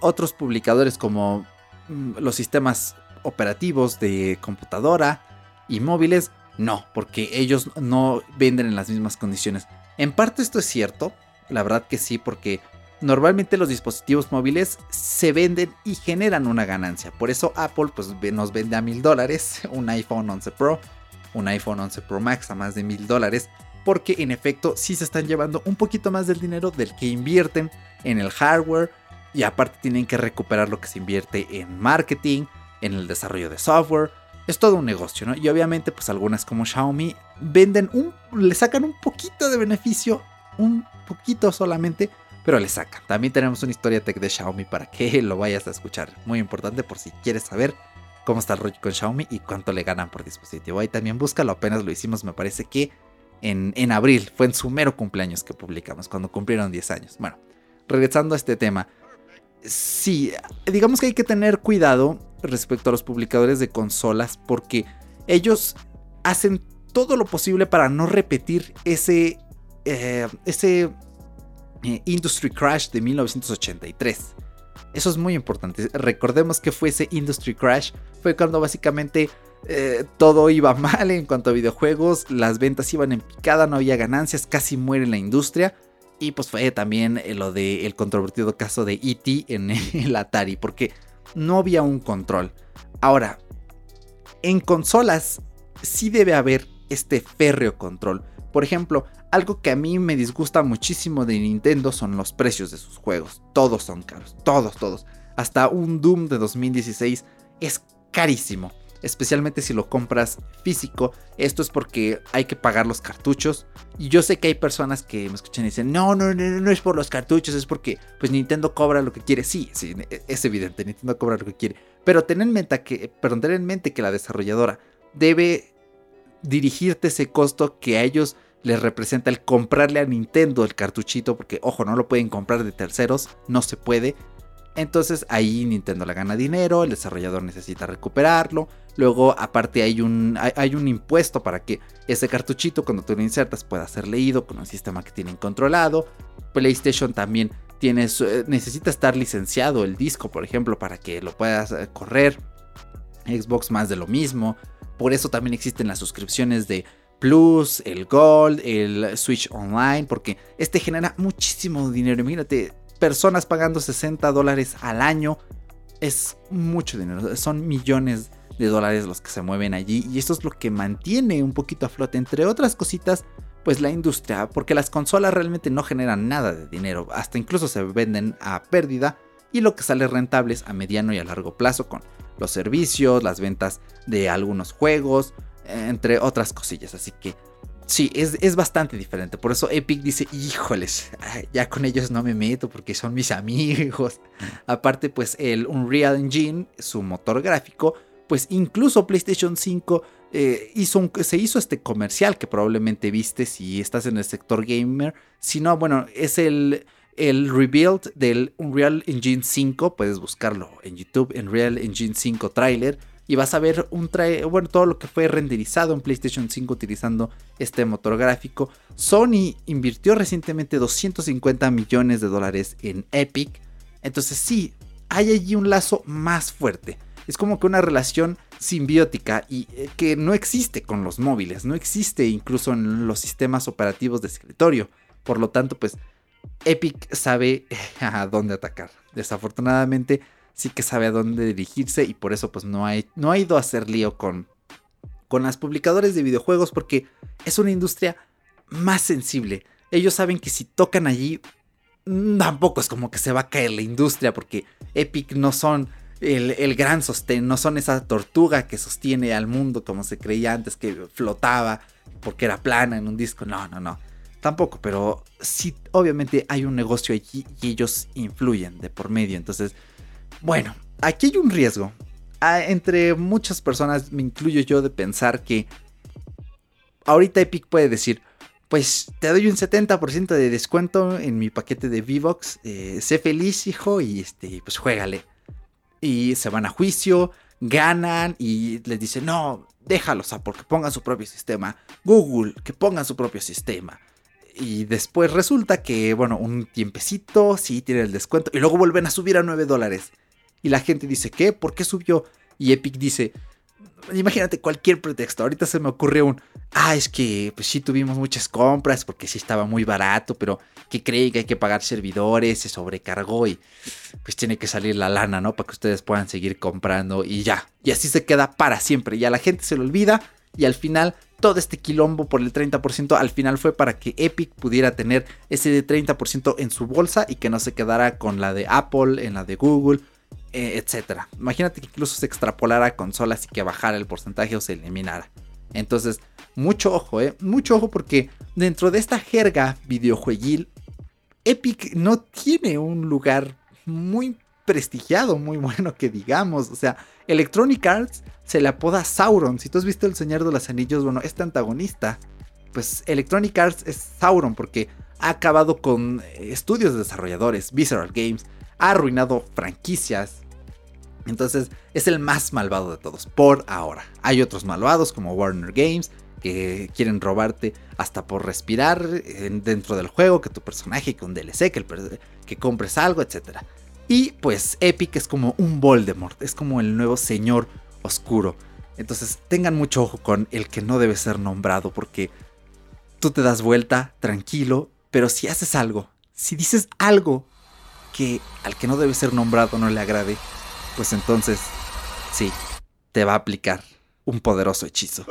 otros publicadores como mm, los sistemas operativos de computadora y móviles, no, porque ellos no venden en las mismas condiciones. En parte esto es cierto, la verdad que sí, porque normalmente los dispositivos móviles se venden y generan una ganancia. Por eso Apple pues, nos vende a mil dólares un iPhone 11 Pro, un iPhone 11 Pro Max a más de mil dólares. Porque en efecto sí se están llevando un poquito más del dinero del que invierten en el hardware. Y aparte tienen que recuperar lo que se invierte en marketing, en el desarrollo de software. Es todo un negocio, ¿no? Y obviamente pues algunas como Xiaomi venden un, le sacan un poquito de beneficio, un poquito solamente, pero le sacan. También tenemos una historia tech de Xiaomi para que lo vayas a escuchar. Muy importante por si quieres saber cómo está el rollo con Xiaomi y cuánto le ganan por dispositivo. Ahí también búscalo, apenas lo hicimos, me parece que en, en abril, fue en su mero cumpleaños que publicamos, cuando cumplieron 10 años. Bueno, regresando a este tema. Sí, digamos que hay que tener cuidado respecto a los publicadores de consolas porque ellos hacen todo lo posible para no repetir ese, eh, ese eh, Industry Crash de 1983. Eso es muy importante. Recordemos que fue ese Industry Crash. Fue cuando básicamente eh, todo iba mal en cuanto a videojuegos. Las ventas iban en picada, no había ganancias, casi muere la industria. Y pues fue también lo del controvertido caso de E.T. en el Atari. Porque no había un control. Ahora, en consolas sí debe haber este férreo control. Por ejemplo, algo que a mí me disgusta muchísimo de Nintendo son los precios de sus juegos. Todos son caros, todos, todos. Hasta un Doom de 2016 es carísimo. Especialmente si lo compras físico. Esto es porque hay que pagar los cartuchos. Y yo sé que hay personas que me escuchan y dicen, no, no, no, no es por los cartuchos, es porque pues Nintendo cobra lo que quiere. Sí, sí, es evidente, Nintendo cobra lo que quiere. Pero ten en mente que, perdón, ten en mente que la desarrolladora debe dirigirte ese costo que a ellos les representa el comprarle a Nintendo el cartuchito, porque ojo, no lo pueden comprar de terceros, no se puede. Entonces ahí Nintendo le gana dinero, el desarrollador necesita recuperarlo. Luego aparte hay un, hay, un impuesto para que ese cartuchito cuando tú lo insertas pueda ser leído con un sistema que tienen controlado. PlayStation también tiene, eh, necesita estar licenciado el disco, por ejemplo, para que lo puedas eh, correr. Xbox más de lo mismo. Por eso también existen las suscripciones de Plus, el Gold, el Switch Online, porque este genera muchísimo dinero. Imagínate, personas pagando 60 dólares al año. Es mucho dinero, son millones de dólares los que se mueven allí y esto es lo que mantiene un poquito a flote, entre otras cositas, pues la industria, porque las consolas realmente no generan nada de dinero, hasta incluso se venden a pérdida y lo que sale rentable es a mediano y a largo plazo con los servicios, las ventas de algunos juegos, entre otras cosillas. Así que sí, es, bastante diferente. Por eso Epic dice, híjoles, ya con ellos no me meto porque son mis amigos. Aparte, pues el Unreal Engine, su motor gráfico, pues incluso PlayStation 5 eh, hizo se hizo este comercial que probablemente viste si estás en el sector gamer. Si no, bueno, es el el rebuild del Unreal Engine 5, puedes buscarlo en YouTube, Unreal Engine 5 trailer, y vas a ver un bueno, todo lo que fue renderizado en PlayStation 5 utilizando este motor gráfico. Sony invirtió recientemente 250 millones de dólares en Epic, entonces sí, hay allí un lazo más fuerte. Es como que una relación simbiótica y eh, que no existe con los móviles, no existe incluso en los sistemas operativos de escritorio. Por lo tanto, pues Epic sabe a dónde atacar. Desafortunadamente sí que sabe a dónde dirigirse y por eso pues no, no ha ido a hacer lío con, con las publicadores de videojuegos porque es una industria más sensible. Ellos saben que si tocan allí mm, tampoco es como que se va a caer la industria porque Epic no son el, gran sostén, no son esa tortuga que sostiene al mundo como se creía antes que flotaba porque era plana en un disco. No, no, no. Tampoco, pero sí, obviamente hay un negocio allí y ellos influyen de por medio. Entonces, bueno, aquí hay un riesgo. Ah, entre muchas personas, me incluyo yo, de pensar que ahorita Epic puede decir, pues te doy un 70% de descuento en mi paquete de V-Box. Eh, sé feliz, hijo, y este, pues juégale. Y se van a juicio, ganan y les dicen, no, déjalos a porque pongan su propio sistema. Google, que pongan su propio sistema. Y después resulta que, bueno, un tiempecito, sí, tiene el descuento. Y luego vuelven a subir a 9 dólares. Y la gente dice, ¿qué? ¿Por qué subió? Y Epic dice, imagínate cualquier pretexto. Ahorita se me ocurre un, ah, es que pues sí tuvimos muchas compras porque sí estaba muy barato, pero que cree que hay que pagar servidores, se sobrecargó y pues tiene que salir la lana, ¿no? Para que ustedes puedan seguir comprando y ya. Y así se queda para siempre. Y a la gente se le olvida y al final todo este quilombo por el 30% al final fue para que Epic pudiera tener ese 30% en su bolsa y que no se quedara con la de Apple, en la de Google, eh, etcétera. Imagínate que incluso se extrapolara a consolas y que bajara el porcentaje o se eliminara. Entonces, mucho ojo, ¿eh? Mucho ojo porque dentro de esta jerga videojueguil, Epic no tiene un lugar muy prestigiado, muy bueno que digamos. O sea, Electronic Arts se le apoda Sauron. Si tú has visto El Señor de los Anillos, bueno, este antagonista, pues Electronic Arts es Sauron porque ha acabado con estudios de desarrolladores, Visceral Games, ha arruinado franquicias. Entonces es el más malvado de todos, por ahora. Hay otros malvados como Warner Games, que quieren robarte hasta por respirar dentro del juego, que tu personaje con DLC, que, que compres algo, etc. Y pues Epic es como un Voldemort, es como el nuevo señor oscuro. Entonces tengan mucho ojo con el que no debe ser nombrado porque tú te das vuelta tranquilo, pero si haces algo, si dices algo que al que no debe ser nombrado no le agrade, pues entonces sí, te va a aplicar un poderoso hechizo.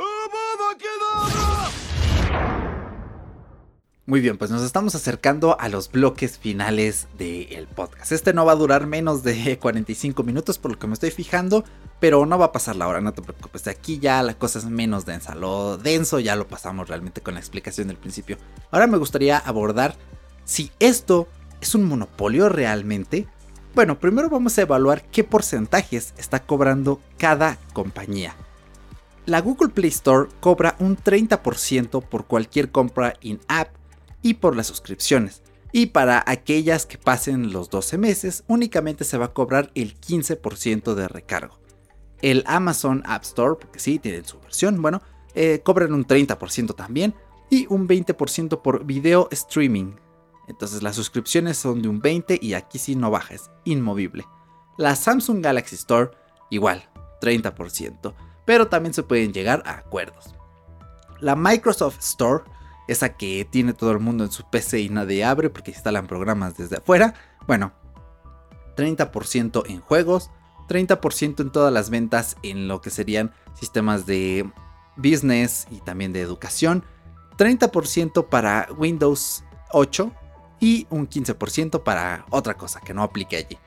Muy bien, pues nos estamos acercando a los bloques finales del podcast. Este no va a durar menos de 45 minutos por lo que me estoy fijando, pero no va a pasar la hora, no te preocupes. De aquí ya la cosa es menos densa. Lo denso ya lo pasamos realmente con la explicación del principio. Ahora me gustaría abordar si esto es un monopolio realmente. Bueno, primero vamos a evaluar qué porcentajes está cobrando cada compañía. La Google Play Store cobra un 30% por cualquier compra in-app y por las suscripciones. Y para aquellas que pasen los 12 meses, únicamente se va a cobrar el 15% de recargo. El Amazon App Store, porque sí, tienen su versión, bueno, eh, cobran un 30% también y un 20% por video streaming. Entonces las suscripciones son de un 20% y aquí sí no baja, es inmovible. La Samsung Galaxy Store, igual, 30%, pero también se pueden llegar a acuerdos. La Microsoft Store esa que tiene todo el mundo en su PC y nadie abre porque instalan programas desde afuera. Bueno, 30% en juegos, 30% en todas las ventas en lo que serían sistemas de business y también de educación, 30% para Windows 8 y un 15% para otra cosa que no aplique allí.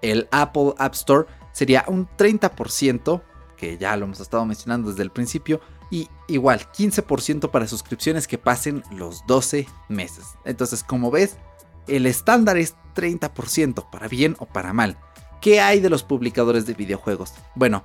El Apple App Store sería un 30%, que ya lo hemos estado mencionando desde el principio, y igual, 15% para suscripciones que pasen los 12 meses. Entonces, como ves, el estándar es 30%, para bien o para mal. ¿Qué hay de los publicadores de videojuegos? Bueno,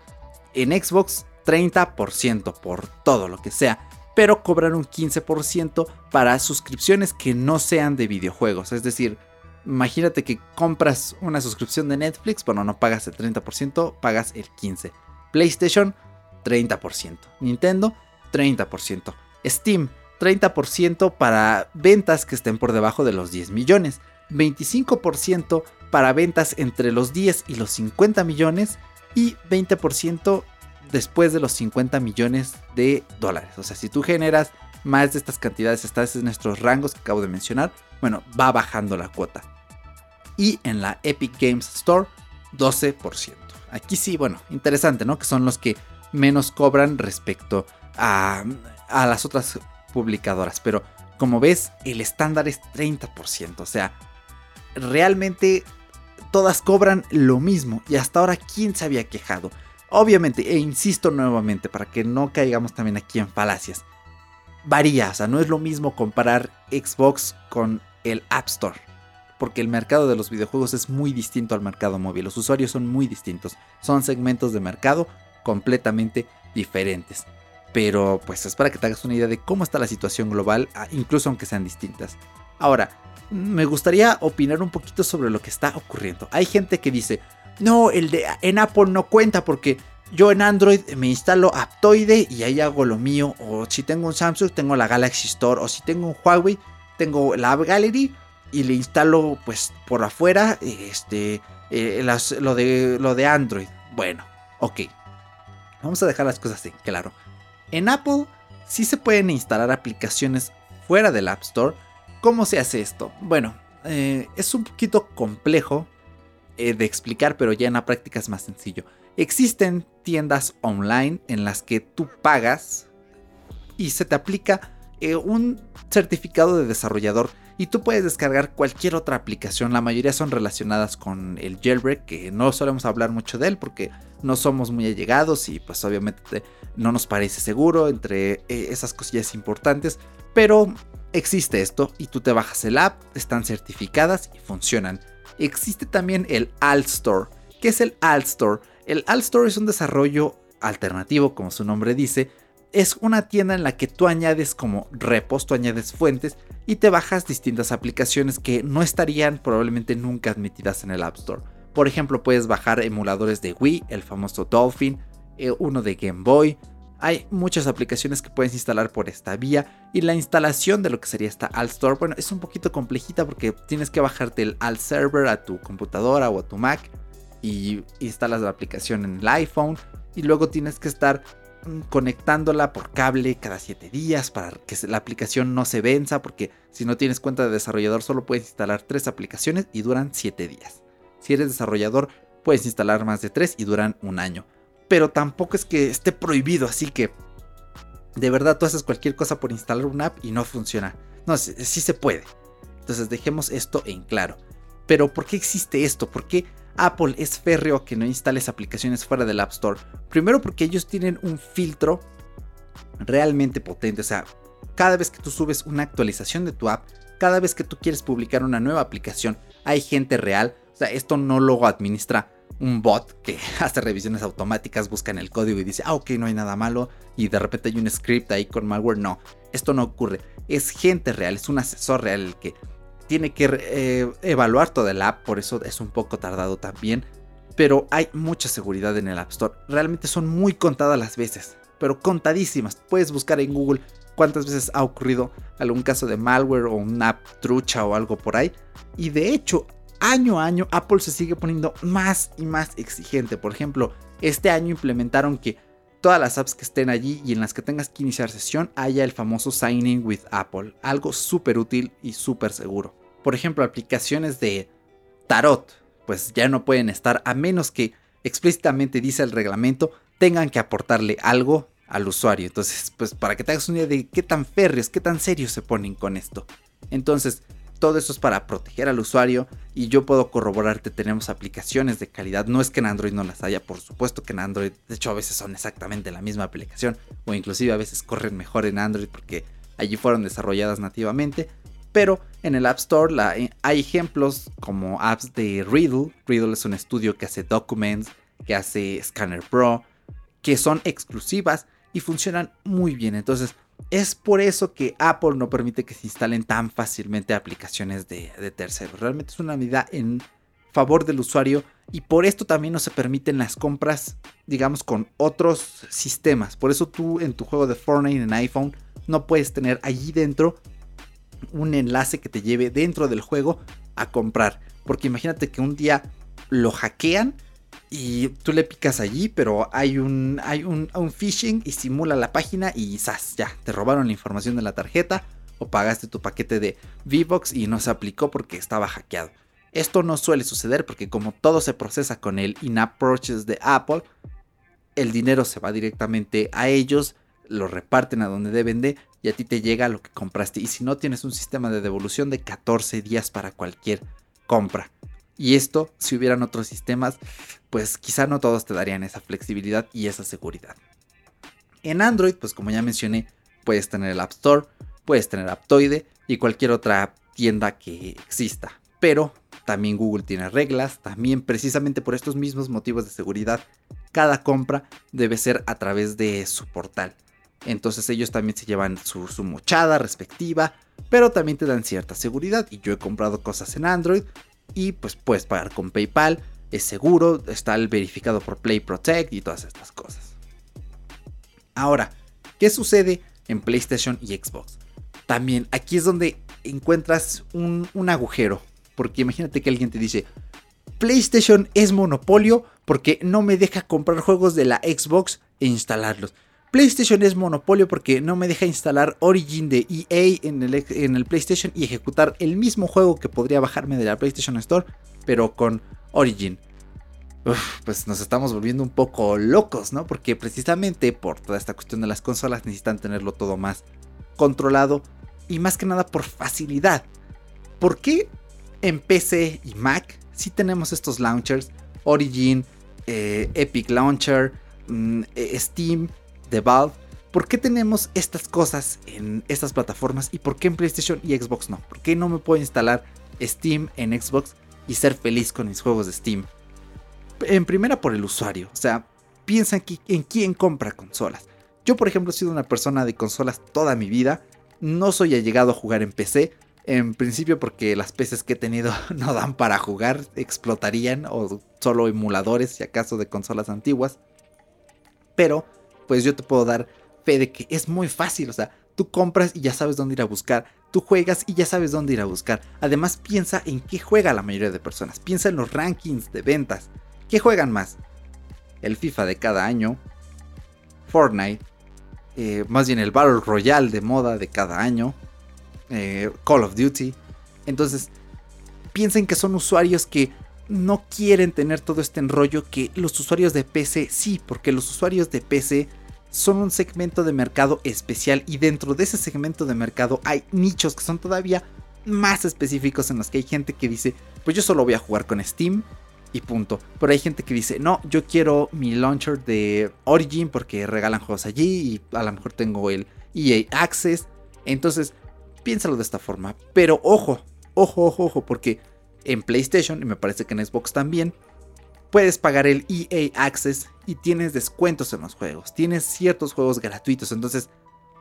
en Xbox 30% por todo lo que sea, pero cobran un 15% para suscripciones que no sean de videojuegos. Es decir, imagínate que compras una suscripción de Netflix, bueno, no pagas el 30%, pagas el 15%. PlayStation 30%. Nintendo, 30%. Steam, 30% para ventas que estén por debajo de los 10 millones. 25% para ventas entre los 10 y los 50 millones. Y 20% después de los 50 millones de dólares. O sea, si tú generas más de estas cantidades, estás en nuestros rangos que acabo de mencionar, bueno, va bajando la cuota. Y en la Epic Games Store, 12%. Aquí sí, bueno, interesante, ¿no? Que son los que menos cobran respecto a, las otras publicadoras. Pero como ves, el estándar es 30%. O sea, realmente todas cobran lo mismo. Y hasta ahora, ¿quién se había quejado? Obviamente, e insisto nuevamente, para que no caigamos también aquí en falacias. Varía, o sea, no es lo mismo comparar Xbox con el App Store. Porque el mercado de los videojuegos es muy distinto al mercado móvil. Los usuarios son muy distintos. Son segmentos de mercado completamente diferentes. Pero pues es para que te hagas una idea de cómo está la situación global, ah, incluso aunque sean distintas. Ahora, me gustaría opinar un poquito sobre lo que está ocurriendo. Hay gente que dice, no, el de en Apple no cuenta porque yo en Android me instalo Aptoide y ahí hago lo mío. O si tengo un Samsung, tengo la Galaxy Store. O si tengo un Huawei, tengo la App Gallery y le instalo pues por afuera este, eh, lo, de, lo de Android. Bueno, ok. Vamos a dejar las cosas en claro. En Apple sí se pueden instalar aplicaciones fuera del App Store. ¿Cómo se hace esto? Bueno, eh, es un poquito complejo eh, de explicar, pero ya en la práctica es más sencillo. Existen tiendas online en las que tú pagas y se te aplica eh, un certificado de desarrollador y tú puedes descargar cualquier otra aplicación. La mayoría son relacionadas con el jailbreak, que no solemos hablar mucho de él porque no somos muy allegados y pues obviamente no nos parece seguro entre eh, esas cosillas importantes. Pero existe esto y tú te bajas el app, están certificadas y funcionan. Existe también el Alt Store. ¿Qué es el Alt Store? El Alt Store es un desarrollo alternativo, como su nombre dice, es una tienda en la que tú añades como repos, tú añades fuentes y te bajas distintas aplicaciones que no estarían probablemente nunca admitidas en el App Store. Por ejemplo, puedes bajar emuladores de Wii, el famoso Dolphin, eh, uno de Game Boy. Hay muchas aplicaciones que puedes instalar por esta vía y la instalación de lo que sería esta Alt Store, bueno, es un poquito complejita porque tienes que bajarte el Alt Server a tu computadora o a tu Mac y instalas la aplicación en el iPhone y luego tienes que estar conectándola por cable cada 7 días para que la aplicación no se venza, porque si no tienes cuenta de desarrollador solo puedes instalar 3 aplicaciones y duran 7 días. Si eres desarrollador puedes instalar más de 3 y duran un año. Pero tampoco es que esté prohibido, así que de verdad tú haces cualquier cosa por instalar una app y no funciona. No, sí, sí se puede. Entonces dejemos esto en claro. Pero ¿por qué existe esto? ¿Por qué Apple es férreo que no instales aplicaciones fuera del App Store. Primero porque ellos tienen un filtro realmente potente. O sea, cada vez que tú subes una actualización de tu app, cada vez que tú quieres publicar una nueva aplicación, hay gente real. O sea, esto no lo administra un bot que hace revisiones automáticas, busca en el código y dice, ah, ok, no hay nada malo. Y de repente hay un script ahí con malware. No, esto no ocurre. Es gente real, es un asesor real el que tiene que eh, evaluar toda la app, por eso es un poco tardado también. Pero hay mucha seguridad en el App Store. Realmente son muy contadas las veces, pero contadísimas. Puedes buscar en Google cuántas veces ha ocurrido algún caso de malware o una app trucha o algo por ahí. Y de hecho, año a año Apple se sigue poniendo más y más exigente. Por ejemplo, este año implementaron que todas las apps que estén allí y en las que tengas que iniciar sesión haya el famoso Signing with Apple, algo súper útil y súper seguro. Por ejemplo, aplicaciones de tarot, pues ya no pueden estar a menos que explícitamente dice el reglamento tengan que aportarle algo al usuario. Entonces, pues para que te hagas una idea de qué tan férreos, qué tan serios se ponen con esto. Entonces, todo eso es para proteger al usuario y yo puedo corroborarte, tenemos aplicaciones de calidad. No es que en Android no las haya, por supuesto que en Android, de hecho a veces son exactamente la misma aplicación o inclusive a veces corren mejor en Android porque allí fueron desarrolladas nativamente. Pero en el App Store eh, hay ejemplos como apps de Riddle. Riddle es un estudio que hace Documents, que hace Scanner Pro, que son exclusivas y funcionan muy bien. Entonces, es por eso que Apple no permite que se instalen tan fácilmente aplicaciones de, terceros. Realmente es una medida en favor del usuario y por esto también no se permiten las compras, digamos, con otros sistemas. Por eso tú en tu juego de Fortnite en iPhone no puedes tener allí dentro un enlace que te lleve dentro del juego a comprar. Porque imagínate que un día lo hackean y tú le picas allí, pero hay un, hay un, phishing y simula la página y ¡zas! Ya, te robaron la información de la tarjeta o pagaste tu paquete de V-Box y no se aplicó porque estaba hackeado. Esto no suele suceder porque como todo se procesa con el in-app purchase de Apple, el dinero se va directamente a ellos, lo reparten a donde deben de y a ti te llega lo que compraste. Y si no tienes un sistema de devolución de 14 días para cualquier compra. Y esto, si hubieran otros sistemas, pues quizá no todos te darían esa flexibilidad y esa seguridad. En Android, pues como ya mencioné, puedes tener el App Store, puedes tener Aptoide y cualquier otra tienda que exista. Pero también Google tiene reglas, también precisamente por estos mismos motivos de seguridad, cada compra debe ser a través de su portal. Entonces ellos también se llevan su, su mochada respectiva, pero también te dan cierta seguridad. Y yo he comprado cosas en Android y pues puedes pagar con PayPal, es seguro, está el verificado por Play Protect y todas estas cosas. Ahora, ¿qué sucede en PlayStation y Xbox? También aquí es donde encuentras un, un agujero, porque imagínate que alguien te dice, PlayStation es monopolio porque no me deja comprar juegos de la Xbox e instalarlos. PlayStation es monopolio porque no me deja instalar Origin de EA en el, PlayStation y ejecutar el mismo juego que podría bajarme de la PlayStation Store, pero con Origin. pues nos estamos volviendo un poco locos, ¿no? Porque precisamente por toda esta cuestión de las consolas necesitan tenerlo todo más controlado y más que nada por facilidad. ¿Por qué en PC y Mac sí tenemos estos launchers? Origin, eh, Epic Launcher, mm, eh, Steam, de Valve. ¿Por qué tenemos estas cosas en estas plataformas y por qué en PlayStation y Xbox no? ¿Por qué no me puedo instalar Steam en Xbox y ser feliz con mis juegos de Steam? En primera por el usuario, o sea, piensa en quién compra consolas. Yo por ejemplo he sido una persona de consolas toda mi vida, no soy allegado a jugar en PC, en principio porque las PCs que he tenido no dan para jugar, explotarían o solo emuladores si acaso de consolas antiguas. Pero pues yo te puedo dar fe de que es muy fácil, o sea, tú compras y ya sabes dónde ir a buscar, tú juegas y ya sabes dónde ir a buscar. Además piensa en qué juega la mayoría de personas, piensa en los rankings de ventas. ¿Qué juegan más? El FIFA de cada año, Fortnite, eh, más bien el Battle Royale de moda de cada año, eh, Call of Duty. Entonces, piensen que son usuarios que no quieren tener todo este enrollo que los usuarios de PC sí, porque los usuarios de PC son un segmento de mercado especial y dentro de ese segmento de mercado hay nichos que son todavía más específicos en los que hay gente que dice, pues yo solo voy a jugar con Steam y punto. Pero hay gente que dice, no, yo quiero mi launcher de Origin porque regalan juegos allí y a lo mejor tengo el EA Access. Entonces, piénsalo de esta forma. Pero ojo, ojo, ojo, ojo, porque en PlayStation y me parece que en Xbox también, puedes pagar el EA Access y tienes descuentos en los juegos. Tienes ciertos juegos gratuitos. Entonces,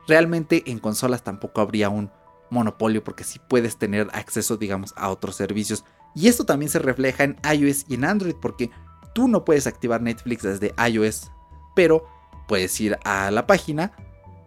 realmente en consolas tampoco habría un monopolio porque sí puedes tener acceso, digamos, a otros servicios. Y esto también se refleja en iOS y en Android porque tú no puedes activar Netflix desde iOS, pero puedes ir a la página,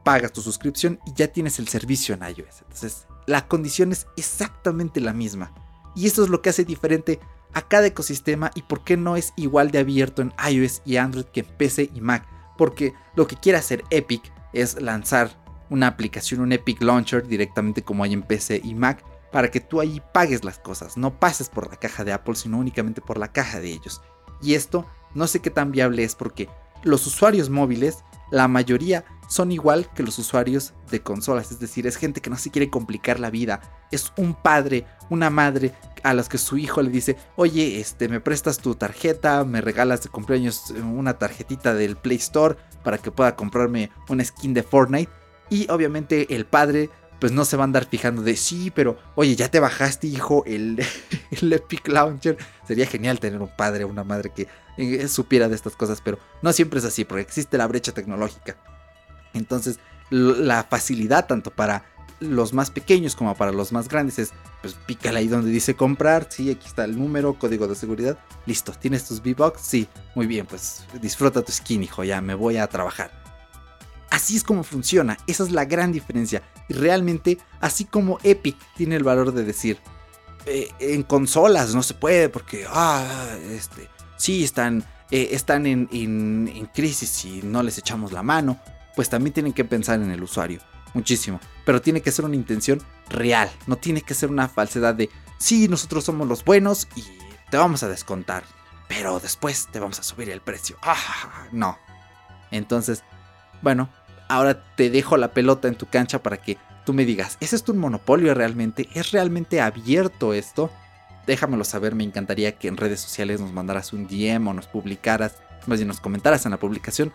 pagas tu suscripción y ya tienes el servicio en iOS. Entonces, la condición es exactamente la misma. Y esto es lo que hace diferente a cada ecosistema y por qué no es igual de abierto en iOS y Android que en PC y Mac. Porque lo que quiere hacer Epic es lanzar una aplicación, un Epic Launcher directamente como hay en PC y Mac, para que tú ahí pagues las cosas, no pases por la caja de Apple, sino únicamente por la caja de ellos. Y esto no sé qué tan viable es porque los usuarios móviles, la mayoría son igual que los usuarios de consolas, es decir, es gente que no se quiere complicar la vida, es un padre, una madre a los que su hijo le dice, oye, este, me prestas tu tarjeta, me regalas de cumpleaños una tarjetita del Play Store para que pueda comprarme una skin de Fortnite. Y obviamente el padre pues no se va a andar fijando de sí, pero oye, ya te bajaste, hijo, el, el Epic Launcher. Sería genial tener un padre o una madre que eh, supiera de estas cosas, pero no siempre es así, porque existe la brecha tecnológica. Entonces, la facilidad tanto para los más pequeños como para los más grandes es, pues pícale ahí donde dice comprar, sí, aquí está el número, código de seguridad, listo, ¿tienes tus V-Bucks? Sí, muy bien, pues disfruta tu skin, hijo, ya me voy a trabajar. Así es como funciona, esa es la gran diferencia. Y realmente, así como Epic tiene el valor de decir, eh, en consolas no se puede porque, ah, este, sí, están, eh, están en, en crisis y no les echamos la mano pues también tienen que pensar en el usuario. Muchísimo. Pero tiene que ser una intención real. No tiene que ser una falsedad de, sí, nosotros somos los buenos y te vamos a descontar. Pero después te vamos a subir el precio. Ah, no. Entonces, bueno, ahora te dejo la pelota en tu cancha para que tú me digas, ¿es esto un monopolio realmente? ¿Es realmente abierto esto? Déjamelo saber, me encantaría que en redes sociales nos mandaras un DM o nos publicaras, más bien nos comentaras en la publicación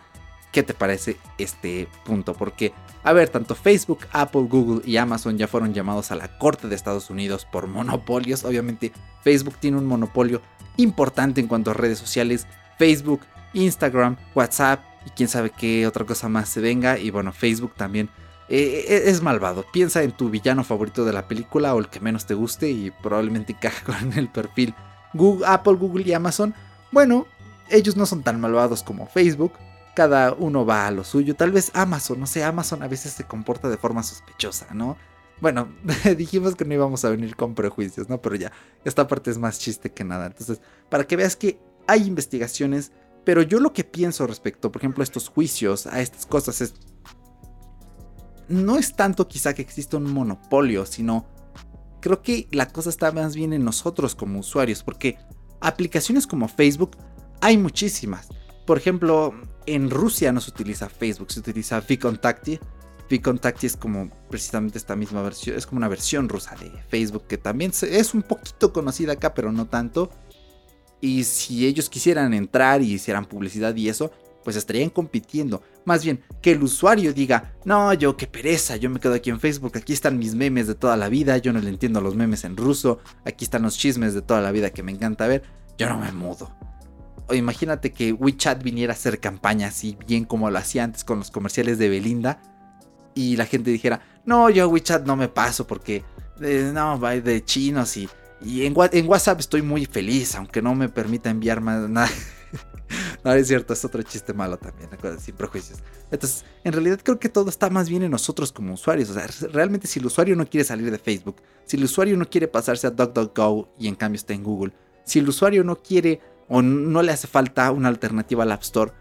¿Qué te parece este punto? Porque, a ver, tanto Facebook, Apple, Google y Amazon ya fueron llamados a la Corte de Estados Unidos por monopolios. Obviamente, Facebook tiene un monopolio importante en cuanto a redes sociales. Facebook, Instagram, WhatsApp y quién sabe qué otra cosa más se venga. Y bueno, Facebook también eh, eh, es malvado. Piensa en tu villano favorito de la película o el que menos te guste y probablemente encaja con el perfil. Google, Apple, Google y Amazon. Bueno, ellos no son tan malvados como Facebook cada uno va a lo suyo. Tal vez Amazon, no sé, Amazon a veces se comporta de forma sospechosa, ¿no? Bueno, dijimos que no íbamos a venir con prejuicios, ¿no? Pero ya, esta parte es más chiste que nada. Entonces, para que veas que hay investigaciones Pero yo lo que pienso respecto, por ejemplo, a estos juicios, a estas cosas, es... No es tanto quizá que exista un monopolio, sino creo que la cosa está más bien en nosotros como usuarios, porque aplicaciones como Facebook hay muchísimas. Por ejemplo, en Rusia no se utiliza Facebook, se utiliza VKontakte. VKontakte es como precisamente esta misma versión, es como una versión rusa de Facebook que también es un poquito conocida acá, pero no tanto. Y si ellos quisieran entrar y hicieran publicidad y eso, pues estarían compitiendo. Más bien, que el usuario diga, no, yo qué pereza, yo me quedo aquí en Facebook, aquí están mis memes de toda la vida, yo no le entiendo los memes en ruso, aquí están los chismes de toda la vida que me encanta ver, yo no me mudo. O imagínate que WeChat viniera a hacer campaña así, bien como lo hacía antes con los comerciales de Belinda, y la gente dijera, no, yo a WeChat no me paso porque, eh, no, va de chinos y y en, WhatsApp estoy muy feliz, aunque no me permita enviar más nada. no, es cierto, es otro chiste malo también, sin prejuicios. Entonces, en realidad creo que todo está más bien en nosotros como usuarios. O sea, realmente si el usuario no quiere salir de Facebook, si el usuario no quiere pasarse a DuckDuckGo y en cambio está en Google, si el usuario no quiere o no le hace falta una alternativa al App Store,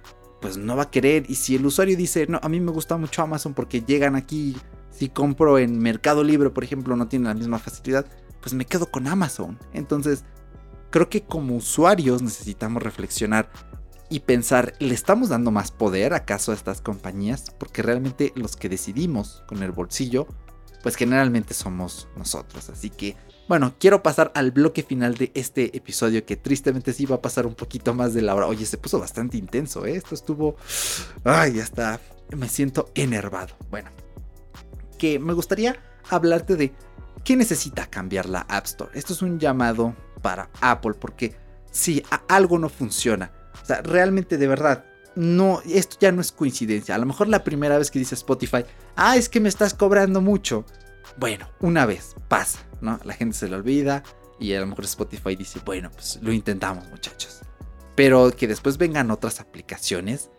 pues no va a querer. Y si el usuario dice, no, a mí me gusta mucho Amazon porque llegan aquí, si compro en Mercado Libre, por ejemplo, no tiene la misma facilidad, pues me quedo con Amazon. Entonces, creo que como usuarios necesitamos reflexionar y pensar, ¿le estamos dando más poder acaso a estas compañías? Porque realmente los que decidimos con el bolsillo, pues generalmente somos nosotros. Así que, bueno, quiero pasar al bloque final de este episodio que tristemente sí va a pasar un poquito más de la hora. Oye, se puso bastante intenso, ¿eh? Esto estuvo... Ay, ya está. Me siento enervado. Bueno, que me gustaría hablarte de ¿Qué necesita cambiar la App Store? Esto es un llamado para Apple porque si algo no funciona, o sea, realmente de verdad, no, esto ya no es coincidencia. A lo mejor la primera vez que dice Spotify, ah, es que me estás cobrando mucho. Bueno, una vez pasa, ¿no? La gente se le olvida y a lo mejor Spotify dice, bueno, pues lo intentamos muchachos. Pero que después vengan otras aplicaciones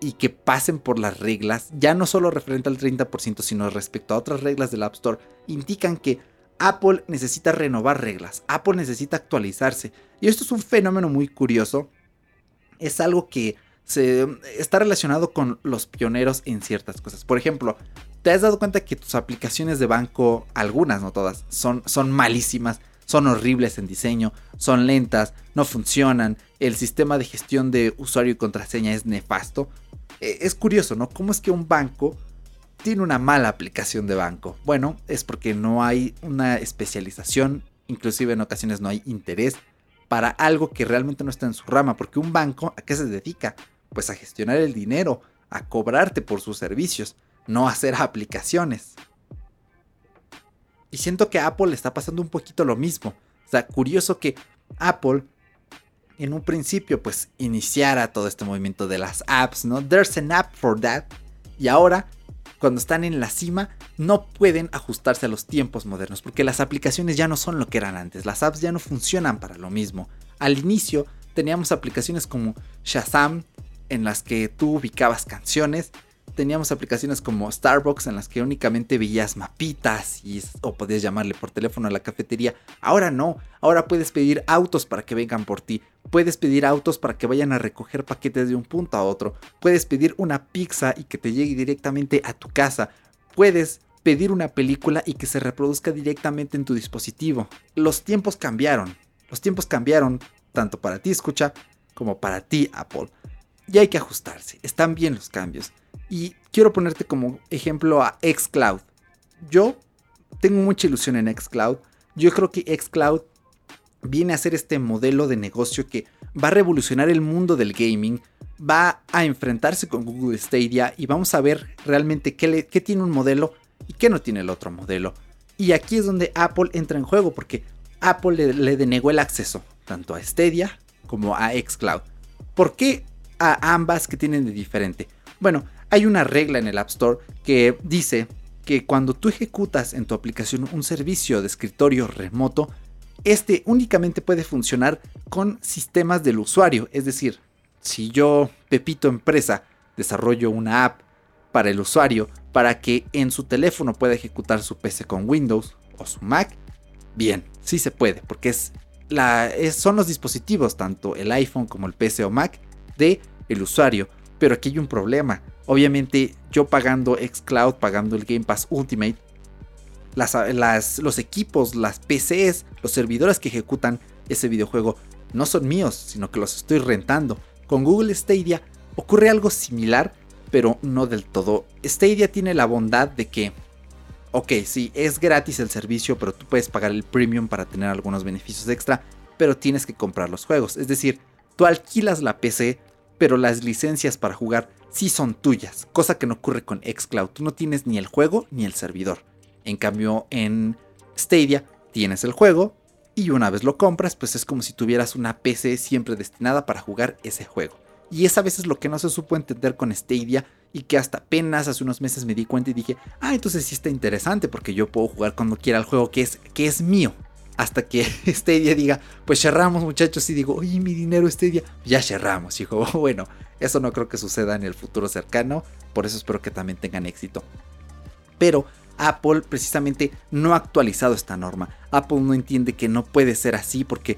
y que pasen por las reglas, ya no solo referente al 30%, sino respecto a otras reglas del App Store, indican que Apple necesita renovar reglas, Apple necesita actualizarse. Y esto es un fenómeno muy curioso, es algo que se, está relacionado con los pioneros en ciertas cosas. Por ejemplo, ¿te has dado cuenta que tus aplicaciones de banco, algunas, no todas, son, son malísimas? Son horribles en diseño, son lentas, no funcionan, el sistema de gestión de usuario y contraseña es nefasto. Eh, es curioso, ¿no? ¿Cómo es que un banco tiene una mala aplicación de banco? Bueno, es porque no hay una especialización, inclusive en ocasiones no hay interés para algo que realmente no está en su rama, porque un banco, ¿a qué se dedica? Pues a gestionar el dinero, a cobrarte por sus servicios, no a hacer aplicaciones. Y siento que a Apple le está pasando un poquito lo mismo. O sea, curioso que Apple en un principio pues iniciara todo este movimiento de las apps, ¿no? There's an app for that. Y ahora, cuando están en la cima, no pueden ajustarse a los tiempos modernos, porque las aplicaciones ya no son lo que eran antes, las apps ya no funcionan para lo mismo. Al inicio teníamos aplicaciones como Shazam, en las que tú ubicabas canciones, teníamos aplicaciones como Starbucks en las que únicamente veías mapitas y, o podías llamarle por teléfono a la cafetería. Ahora no, ahora puedes pedir autos para que vengan por ti. Puedes pedir autos para que vayan a recoger paquetes de un punto a otro. Puedes pedir una pizza y que te llegue directamente a tu casa. Puedes pedir una película y que se reproduzca directamente en tu dispositivo. Los tiempos cambiaron. Los tiempos cambiaron tanto para ti, escucha, como para ti, Apple. Y hay que ajustarse. Están bien los cambios. Y quiero ponerte como ejemplo a Xcloud. Yo tengo mucha ilusión en Xcloud. Yo creo que Xcloud viene a ser este modelo de negocio que va a revolucionar el mundo del gaming, va a enfrentarse con Google Stadia y vamos a ver realmente qué, tiene un modelo y qué no tiene el otro modelo. Y aquí es donde Apple entra en juego porque Apple le, le denegó el acceso tanto a Stadia como a Xcloud. ¿Por qué a ambas que tienen de diferente? Bueno, hay una regla en el App Store que dice que cuando tú ejecutas en tu aplicación un servicio de escritorio remoto, este únicamente puede funcionar con sistemas del usuario. Es decir, si yo, Pepito Empresa, desarrollo una app para el usuario para que en su teléfono pueda ejecutar su PC con Windows o su Mac, bien, sí se puede, porque son los dispositivos, tanto el iPhone como el PC o Mac, de el usuario. Pero aquí hay un problema. Obviamente yo pagando xCloud, pagando el Game Pass Ultimate, los equipos, las PCs, los servidores que ejecutan ese videojuego no son míos, sino que los estoy rentando. Con Google Stadia ocurre algo similar, pero no del todo. Stadia tiene la bondad de que, ok, sí, es gratis el servicio, pero tú puedes pagar el premium para tener algunos beneficios extra, pero tienes que comprar los juegos. Es decir, tú alquilas la PC, pero las licencias para jugar sí son tuyas, cosa que no ocurre con Xcloud. Tú no tienes ni el juego ni el servidor. En cambio, en Stadia tienes el juego y una vez lo compras, pues es como si tuvieras una PC siempre destinada para jugar ese juego. Y es a veces lo que no se supo entender con Stadia y que hasta apenas hace unos meses me di cuenta y dije, ah, entonces sí está interesante porque yo puedo jugar cuando quiera el juego que es, que es mío. Hasta que Stadia diga, pues cerramos muchachos y digo, oye, mi dinero Stadia, ya cerramos. Digo, bueno, eso no creo que suceda en el futuro cercano, por eso espero que también tengan éxito. Pero Apple precisamente no ha actualizado esta norma. Apple no entiende que no puede ser así porque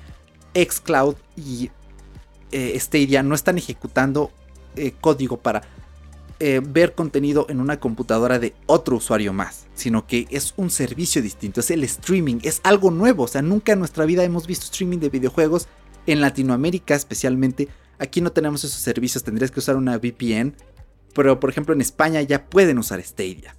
xCloud y eh, Stadia no están ejecutando eh, código para eh, ver contenido en una computadora de otro usuario más, sino que es un servicio distinto, es el streaming, es algo nuevo, o sea, nunca en nuestra vida hemos visto streaming de videojuegos en Latinoamérica especialmente. Aquí no tenemos esos servicios, tendrías que usar una VPN, pero por ejemplo en España ya pueden usar Stadia.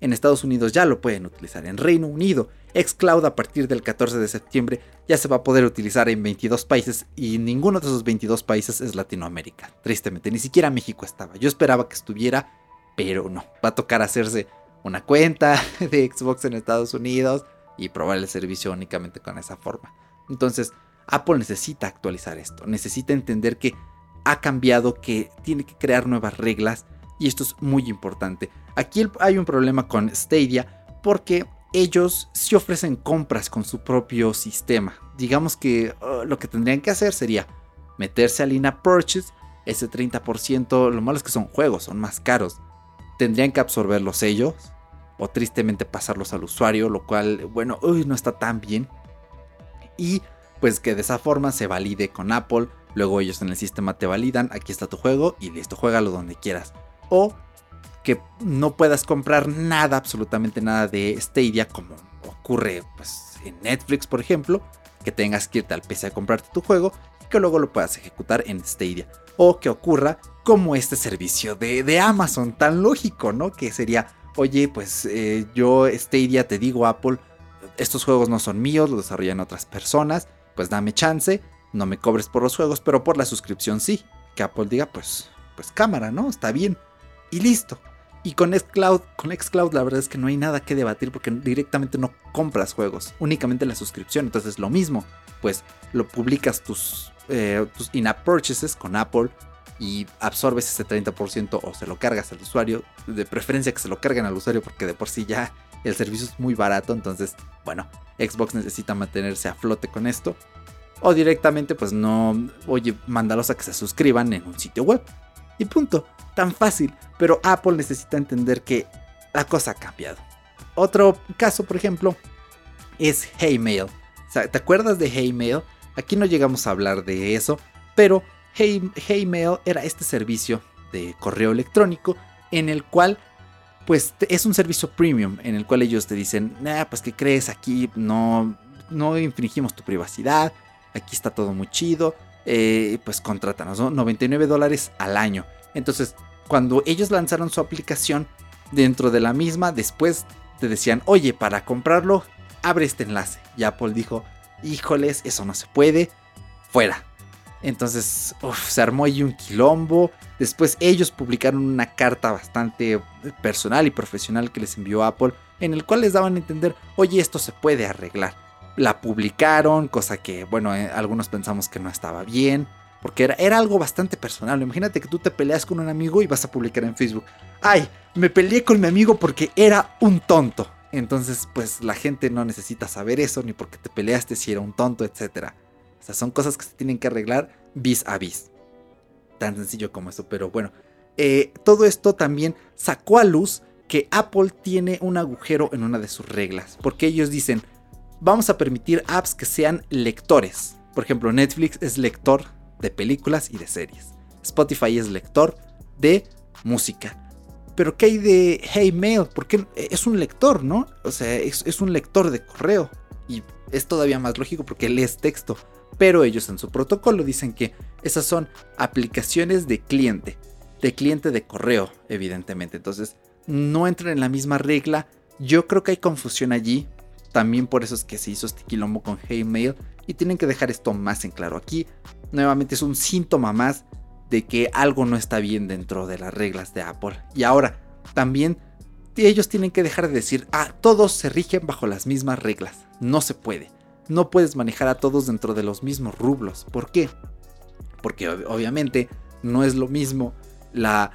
En Estados Unidos ya lo pueden utilizar. En Reino Unido, xCloud a partir del 14 de septiembre ya se va a poder utilizar en 22 países y ninguno de esos 22 países es Latinoamérica. Tristemente, ni siquiera México estaba. Yo esperaba que estuviera, pero no. Va a tocar hacerse una cuenta de Xbox en Estados Unidos y probar el servicio únicamente con esa forma. Entonces, Apple necesita actualizar esto. Necesita entender que ha cambiado, que tiene que crear nuevas reglas y esto es muy importante. Aquí hay un problema con Stadia porque ellos sí ofrecen compras con su propio sistema. Digamos que uh, lo que tendrían que hacer sería meterse al in purchase. Ese 30%, lo malo es que son juegos, son más caros. Tendrían que absorberlos ellos o tristemente pasarlos al usuario, lo cual, bueno, no está tan bien. Y pues que de esa forma se valide con Apple. Luego ellos en el sistema te validan, aquí está tu juego y listo, juégalo donde quieras o que no puedas comprar nada, absolutamente nada de Stadia, como ocurre pues, en Netflix, por ejemplo, que tengas que irte al PC a comprarte tu juego y que luego lo puedas ejecutar en Stadia. O que ocurra como este servicio de, Amazon, tan lógico, ¿no? Que sería, oye, pues eh, yo Stadia te digo, Apple, estos juegos no son míos, los desarrollan otras personas, pues dame chance, no me cobres por los juegos, pero por la suscripción sí. Que Apple diga, pues, pues cámara, ¿no? Está bien y listo. Y con Xcloud, con Xcloud la verdad es que no hay nada que debatir porque directamente no compras juegos, únicamente la suscripción. Entonces lo mismo, pues lo publicas tus, eh, in-app purchases con Apple y absorbes ese 30% o se lo cargas al usuario. De preferencia que se lo carguen al usuario porque de por sí ya el servicio es muy barato. Entonces, bueno, Xbox necesita mantenerse a flote con esto. O directamente, pues no, oye, mándalos a que se suscriban en un sitio web. Y punto tan fácil, pero Apple necesita entender que la cosa ha cambiado. Otro caso, por ejemplo, es Heymail. ¿Te acuerdas de Heymail? Aquí no llegamos a hablar de eso, pero hey, era este servicio de correo electrónico en el cual pues es un servicio premium en el cual ellos te dicen, nah, pues que crees aquí no no infringimos tu privacidad, aquí está todo muy chido, eh, pues contrátanos, ¿no? 99 dólares al año. Entonces cuando ellos lanzaron su aplicación, dentro de la misma, después te decían, oye, para comprarlo, abre este enlace. Y Apple dijo, híjoles, eso no se puede, fuera. Entonces se armó ahí un quilombo. Después ellos publicaron una carta bastante personal y profesional que les envió Apple, en el cual les daban a entender, oye, esto se puede arreglar. La publicaron, cosa que, bueno, eh, algunos pensamos que no estaba bien. Porque era, era, algo bastante personal. Imagínate que tú te peleas con un amigo y vas a publicar en Facebook. Ay, me peleé con mi amigo porque era un tonto. Entonces, pues la gente no necesita saber eso, ni porque te peleaste si era un tonto, etc. O sea, son cosas que se tienen que arreglar vis a vis. Tan sencillo como eso, pero bueno. Eh, todo esto también sacó a luz que Apple tiene un agujero en una de sus reglas. Porque ellos dicen, vamos a permitir apps que sean lectores. Por ejemplo, Netflix es lector de películas y de series. Spotify es lector de música. Pero ¿qué hay de Hey Mail? Porque es un lector, ¿no? O sea, es, es un lector de correo. Y es todavía más lógico porque lees texto. Pero ellos en su protocolo dicen que esas son aplicaciones de cliente. De cliente de correo, evidentemente. Entonces, no entran en la misma regla. Yo creo que hay confusión allí. También por eso es que se hizo este quilombo con Mail Y tienen que dejar esto más en claro. Aquí, nuevamente, es un síntoma más de que algo no está bien dentro de las reglas de Apple. Y ahora, también ellos tienen que dejar de decir, ah, todos se rigen bajo las mismas reglas. No se puede. No puedes manejar a todos dentro de los mismos rublos. ¿Por qué? Porque obviamente no es lo mismo la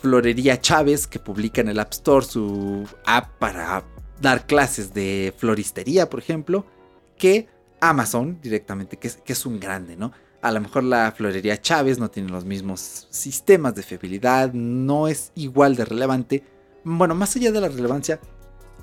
Florería Chávez que publica en el App Store su app para dar clases de floristería, por ejemplo, que Amazon directamente, que es, que es un grande, ¿no? A lo mejor la Florería Chávez no tiene los mismos sistemas de fiabilidad, no es igual de relevante. Bueno, más allá de la relevancia,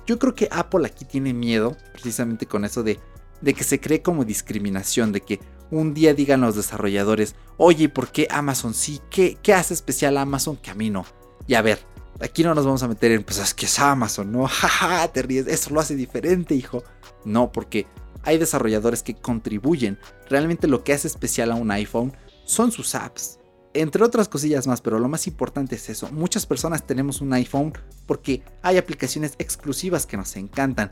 yo creo que Apple aquí tiene miedo, precisamente con eso de, que se cree como discriminación, de que un día digan los desarrolladores, oye, ¿por qué Amazon sí? ¿Qué, qué hace especial a Amazon que a mí no? Y a ver, aquí no nos vamos a meter en, pues es que es Amazon, ¿no? Jaja, te ríes, eso lo hace diferente, hijo. No, porque hay desarrolladores que contribuyen. Realmente lo que hace especial a un iPhone son sus apps. Entre otras cosillas más, pero lo más importante es eso. Muchas personas tenemos un iPhone porque hay aplicaciones exclusivas que nos encantan.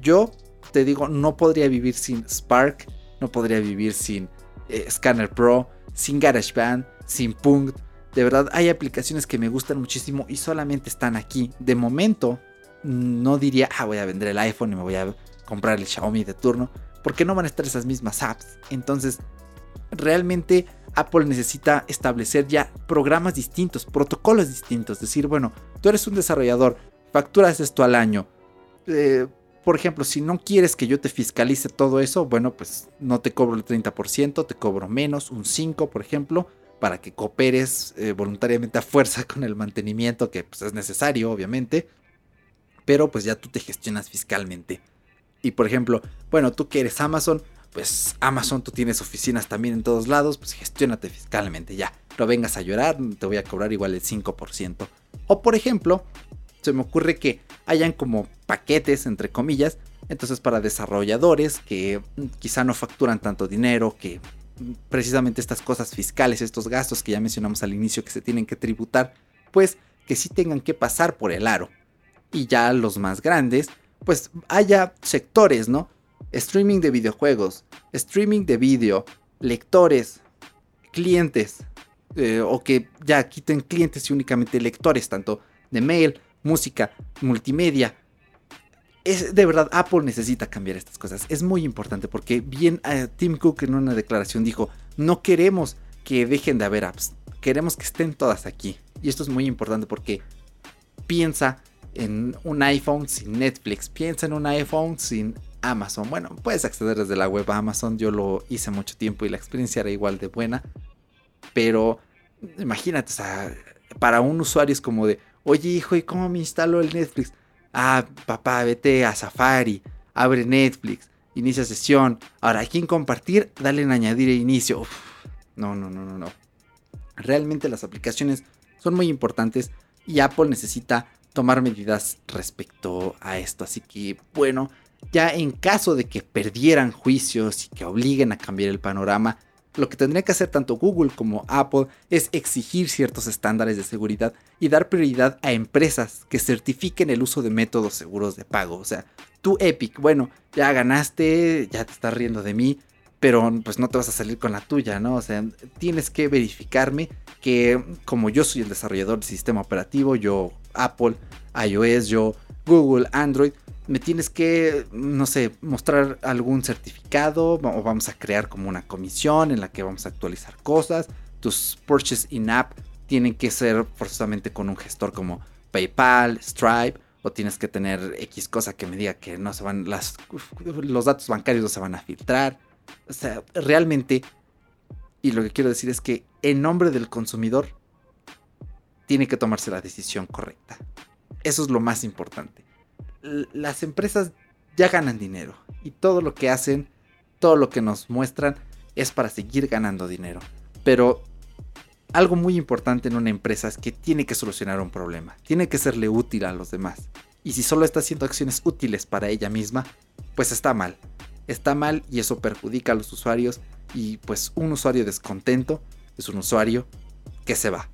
Yo te digo, no podría vivir sin Spark, no podría vivir sin eh, Scanner Pro, sin GarageBand, sin Punkt. De verdad, hay aplicaciones que me gustan muchísimo y solamente están aquí. De momento, no diría, ah, voy a vender el iPhone y me voy a comprar el Xiaomi de turno, porque no van a estar esas mismas apps. Entonces, realmente Apple necesita establecer ya programas distintos, protocolos distintos. Decir, bueno, tú eres un desarrollador, facturas esto al año. Eh, por ejemplo, si no quieres que yo te fiscalice todo eso, bueno, pues no te cobro el 30%, te cobro menos, un 5%, por ejemplo, para que cooperes eh, voluntariamente a fuerza con el mantenimiento que pues, es necesario, obviamente. Pero pues ya tú te gestionas fiscalmente. Y por ejemplo, bueno, tú que eres Amazon, pues Amazon tú tienes oficinas también en todos lados, pues gestiónate fiscalmente ya. No vengas a llorar, te voy a cobrar igual el 5%. O por ejemplo, se me ocurre que hayan como paquetes, entre comillas, entonces para desarrolladores que quizá no facturan tanto dinero, que precisamente estas cosas fiscales, estos gastos que ya mencionamos al inicio que se tienen que tributar, pues que sí tengan que pasar por el aro. Y ya los más grandes, pues haya sectores, ¿no? Streaming de videojuegos, streaming de video, lectores, clientes, eh, o que ya quiten clientes y únicamente lectores, tanto de mail música, multimedia. Es, de verdad, Apple necesita cambiar estas cosas. Es muy importante porque bien eh, Tim Cook en una declaración dijo, no queremos que dejen de haber apps, queremos que estén todas aquí. Y esto es muy importante porque piensa en un iPhone sin Netflix, piensa en un iPhone sin Amazon. Bueno, puedes acceder desde la web a Amazon, yo lo hice mucho tiempo y la experiencia era igual de buena. Pero imagínate, para un usuario es como de, Oye, hijo, ¿y cómo me instalo el Netflix? Ah, papá, vete a Safari, abre Netflix, inicia sesión. Ahora, aquí en compartir, dale en añadir e inicio. no, no, no, no, no. Realmente las aplicaciones son muy importantes y Apple necesita tomar medidas respecto a esto. Así que, bueno, ya en caso de que perdieran juicios y que obliguen a cambiar el panorama, lo que tendría que hacer tanto Google como Apple es exigir ciertos estándares de seguridad y dar prioridad a empresas que certifiquen el uso de métodos seguros de pago. O sea, tú Epic, bueno, ya ganaste, ya te estás riendo de mí, pero pues no te vas a salir con la tuya, ¿no? O sea, tienes que verificarme que como yo soy el desarrollador del sistema operativo, yo Apple, iOS, yo Google, Android, me tienes que, no sé, mostrar algún certificado o vamos a crear como una comisión en la que vamos a actualizar cosas. Tus purchase in-app tienen que ser forzosamente con un gestor como PayPal, Stripe o tienes que tener X cosa que me diga que no se van los datos bancarios no se van a filtrar. O sea, realmente y lo que quiero decir es que en nombre del consumidor tiene que tomarse la decisión correcta. Eso es lo más importante las empresas ya ganan dinero y todo lo que hacen, todo lo que nos muestran es para seguir ganando dinero. Pero algo muy importante en una empresa es que tiene que solucionar un problema, tiene que serle útil a los demás. Y si solo está haciendo acciones útiles para ella misma, pues está mal. Está mal y eso perjudica a los usuarios y pues un usuario descontento es un usuario que se va.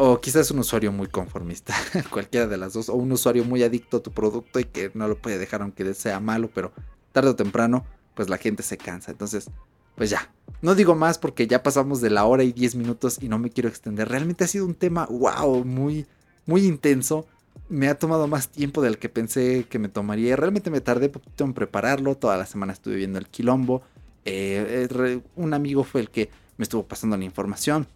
O quizás un usuario muy conformista, cualquiera de las dos. O un usuario muy adicto a tu producto y que no lo puede dejar aunque sea malo, pero tarde o temprano, pues la gente se cansa. Entonces, pues ya. No digo más porque ya pasamos de la hora y 10 minutos y no me quiero extender. Realmente ha sido un tema, wow, muy, muy intenso. Me ha tomado más tiempo del que pensé que me tomaría. Realmente me tardé poquito en prepararlo. Toda la semana estuve viendo el quilombo. Eh, un amigo fue el que me estuvo pasando la información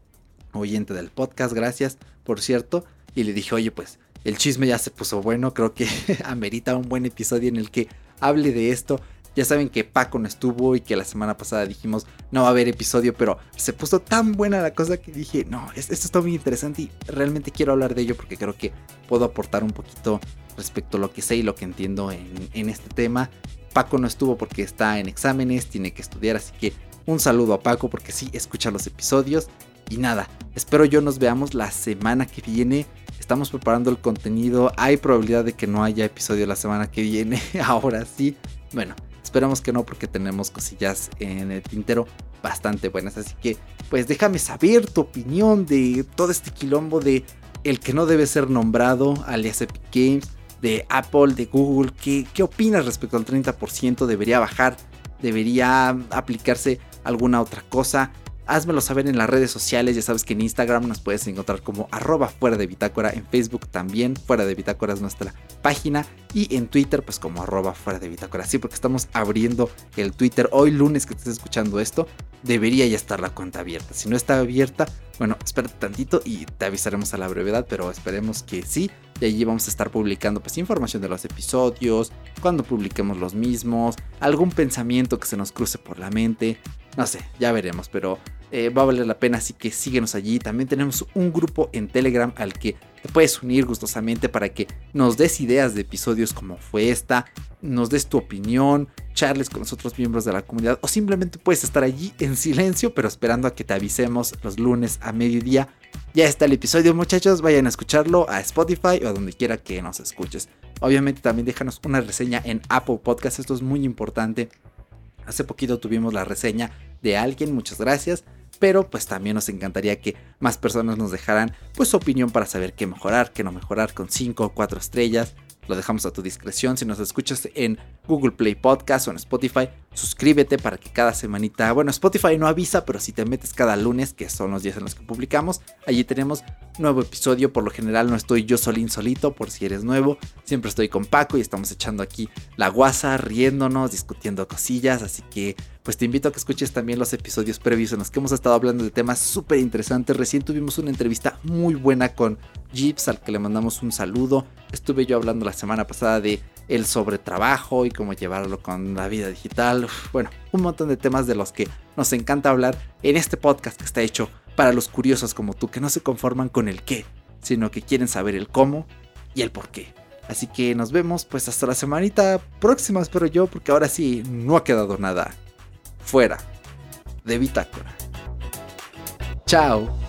oyente del podcast, gracias, por cierto. Y le dije, oye, pues el chisme ya se puso bueno, creo que amerita un buen episodio en el que hable de esto. Ya saben que Paco no estuvo y que la semana pasada dijimos no va a haber episodio, pero se puso tan buena la cosa que dije, no, esto está muy interesante y realmente quiero hablar de ello porque creo que puedo aportar un poquito respecto a lo que sé y lo que entiendo en, en este tema. Paco no estuvo porque está en exámenes, tiene que estudiar, así que un saludo a Paco porque sí escucha los episodios. Y nada, espero yo nos veamos la semana que viene. Estamos preparando el contenido. Hay probabilidad de que no haya episodio la semana que viene. Ahora sí. Bueno, esperamos que no porque tenemos cosillas en el tintero bastante buenas. Así que pues déjame saber tu opinión de todo este quilombo de el que no debe ser nombrado, alias Epic Games, de Apple, de Google. ¿Qué, qué opinas respecto al 30%? ¿Debería bajar? ¿Debería aplicarse alguna otra cosa? Házmelo saber en las redes sociales. Ya sabes que en Instagram nos puedes encontrar como arroba fuera de bitácora. En Facebook también fuera de bitácora es nuestra página. Y en Twitter pues como arroba fuera de bitácora. Sí, porque estamos abriendo el Twitter. Hoy lunes que estés escuchando esto, debería ya estar la cuenta abierta. Si no está abierta, bueno, espérate tantito y te avisaremos a la brevedad. Pero esperemos que sí. Y allí vamos a estar publicando pues información de los episodios, cuando publiquemos los mismos, algún pensamiento que se nos cruce por la mente. No sé, ya veremos, pero eh, va a valer la pena, así que síguenos allí. También tenemos un grupo en Telegram al que te puedes unir gustosamente para que nos des ideas de episodios como fue esta, nos des tu opinión, charles con los otros miembros de la comunidad o simplemente puedes estar allí en silencio pero esperando a que te avisemos los lunes a mediodía. Ya está el episodio muchachos, vayan a escucharlo a Spotify o a donde quiera que nos escuches. Obviamente también déjanos una reseña en Apple Podcast, esto es muy importante. Hace poquito tuvimos la reseña de alguien, muchas gracias pero pues también nos encantaría que más personas nos dejaran pues su opinión para saber qué mejorar, qué no mejorar con 5 o 4 estrellas. Lo dejamos a tu discreción. Si nos escuchas en Google Play Podcast o en Spotify, suscríbete para que cada semanita, bueno, Spotify no avisa, pero si te metes cada lunes, que son los días en los que publicamos, allí tenemos nuevo episodio. Por lo general no estoy yo solín solito, por si eres nuevo. Siempre estoy con Paco y estamos echando aquí la guasa, riéndonos, discutiendo cosillas. Así que pues te invito a que escuches también los episodios previos en los que hemos estado hablando de temas súper interesantes. Recién tuvimos una entrevista muy buena con Jeeps, al que le mandamos un saludo. Estuve yo hablando la semana pasada de el sobretrabajo y cómo llevarlo con la vida digital. Bueno, un montón de temas de los que nos encanta hablar en este podcast que está hecho para los curiosos como tú, que no se conforman con el qué, sino que quieren saber el cómo y el por qué. Así que nos vemos pues hasta la semanita próxima, espero yo, porque ahora sí no ha quedado nada fuera de Bitácora. Chao.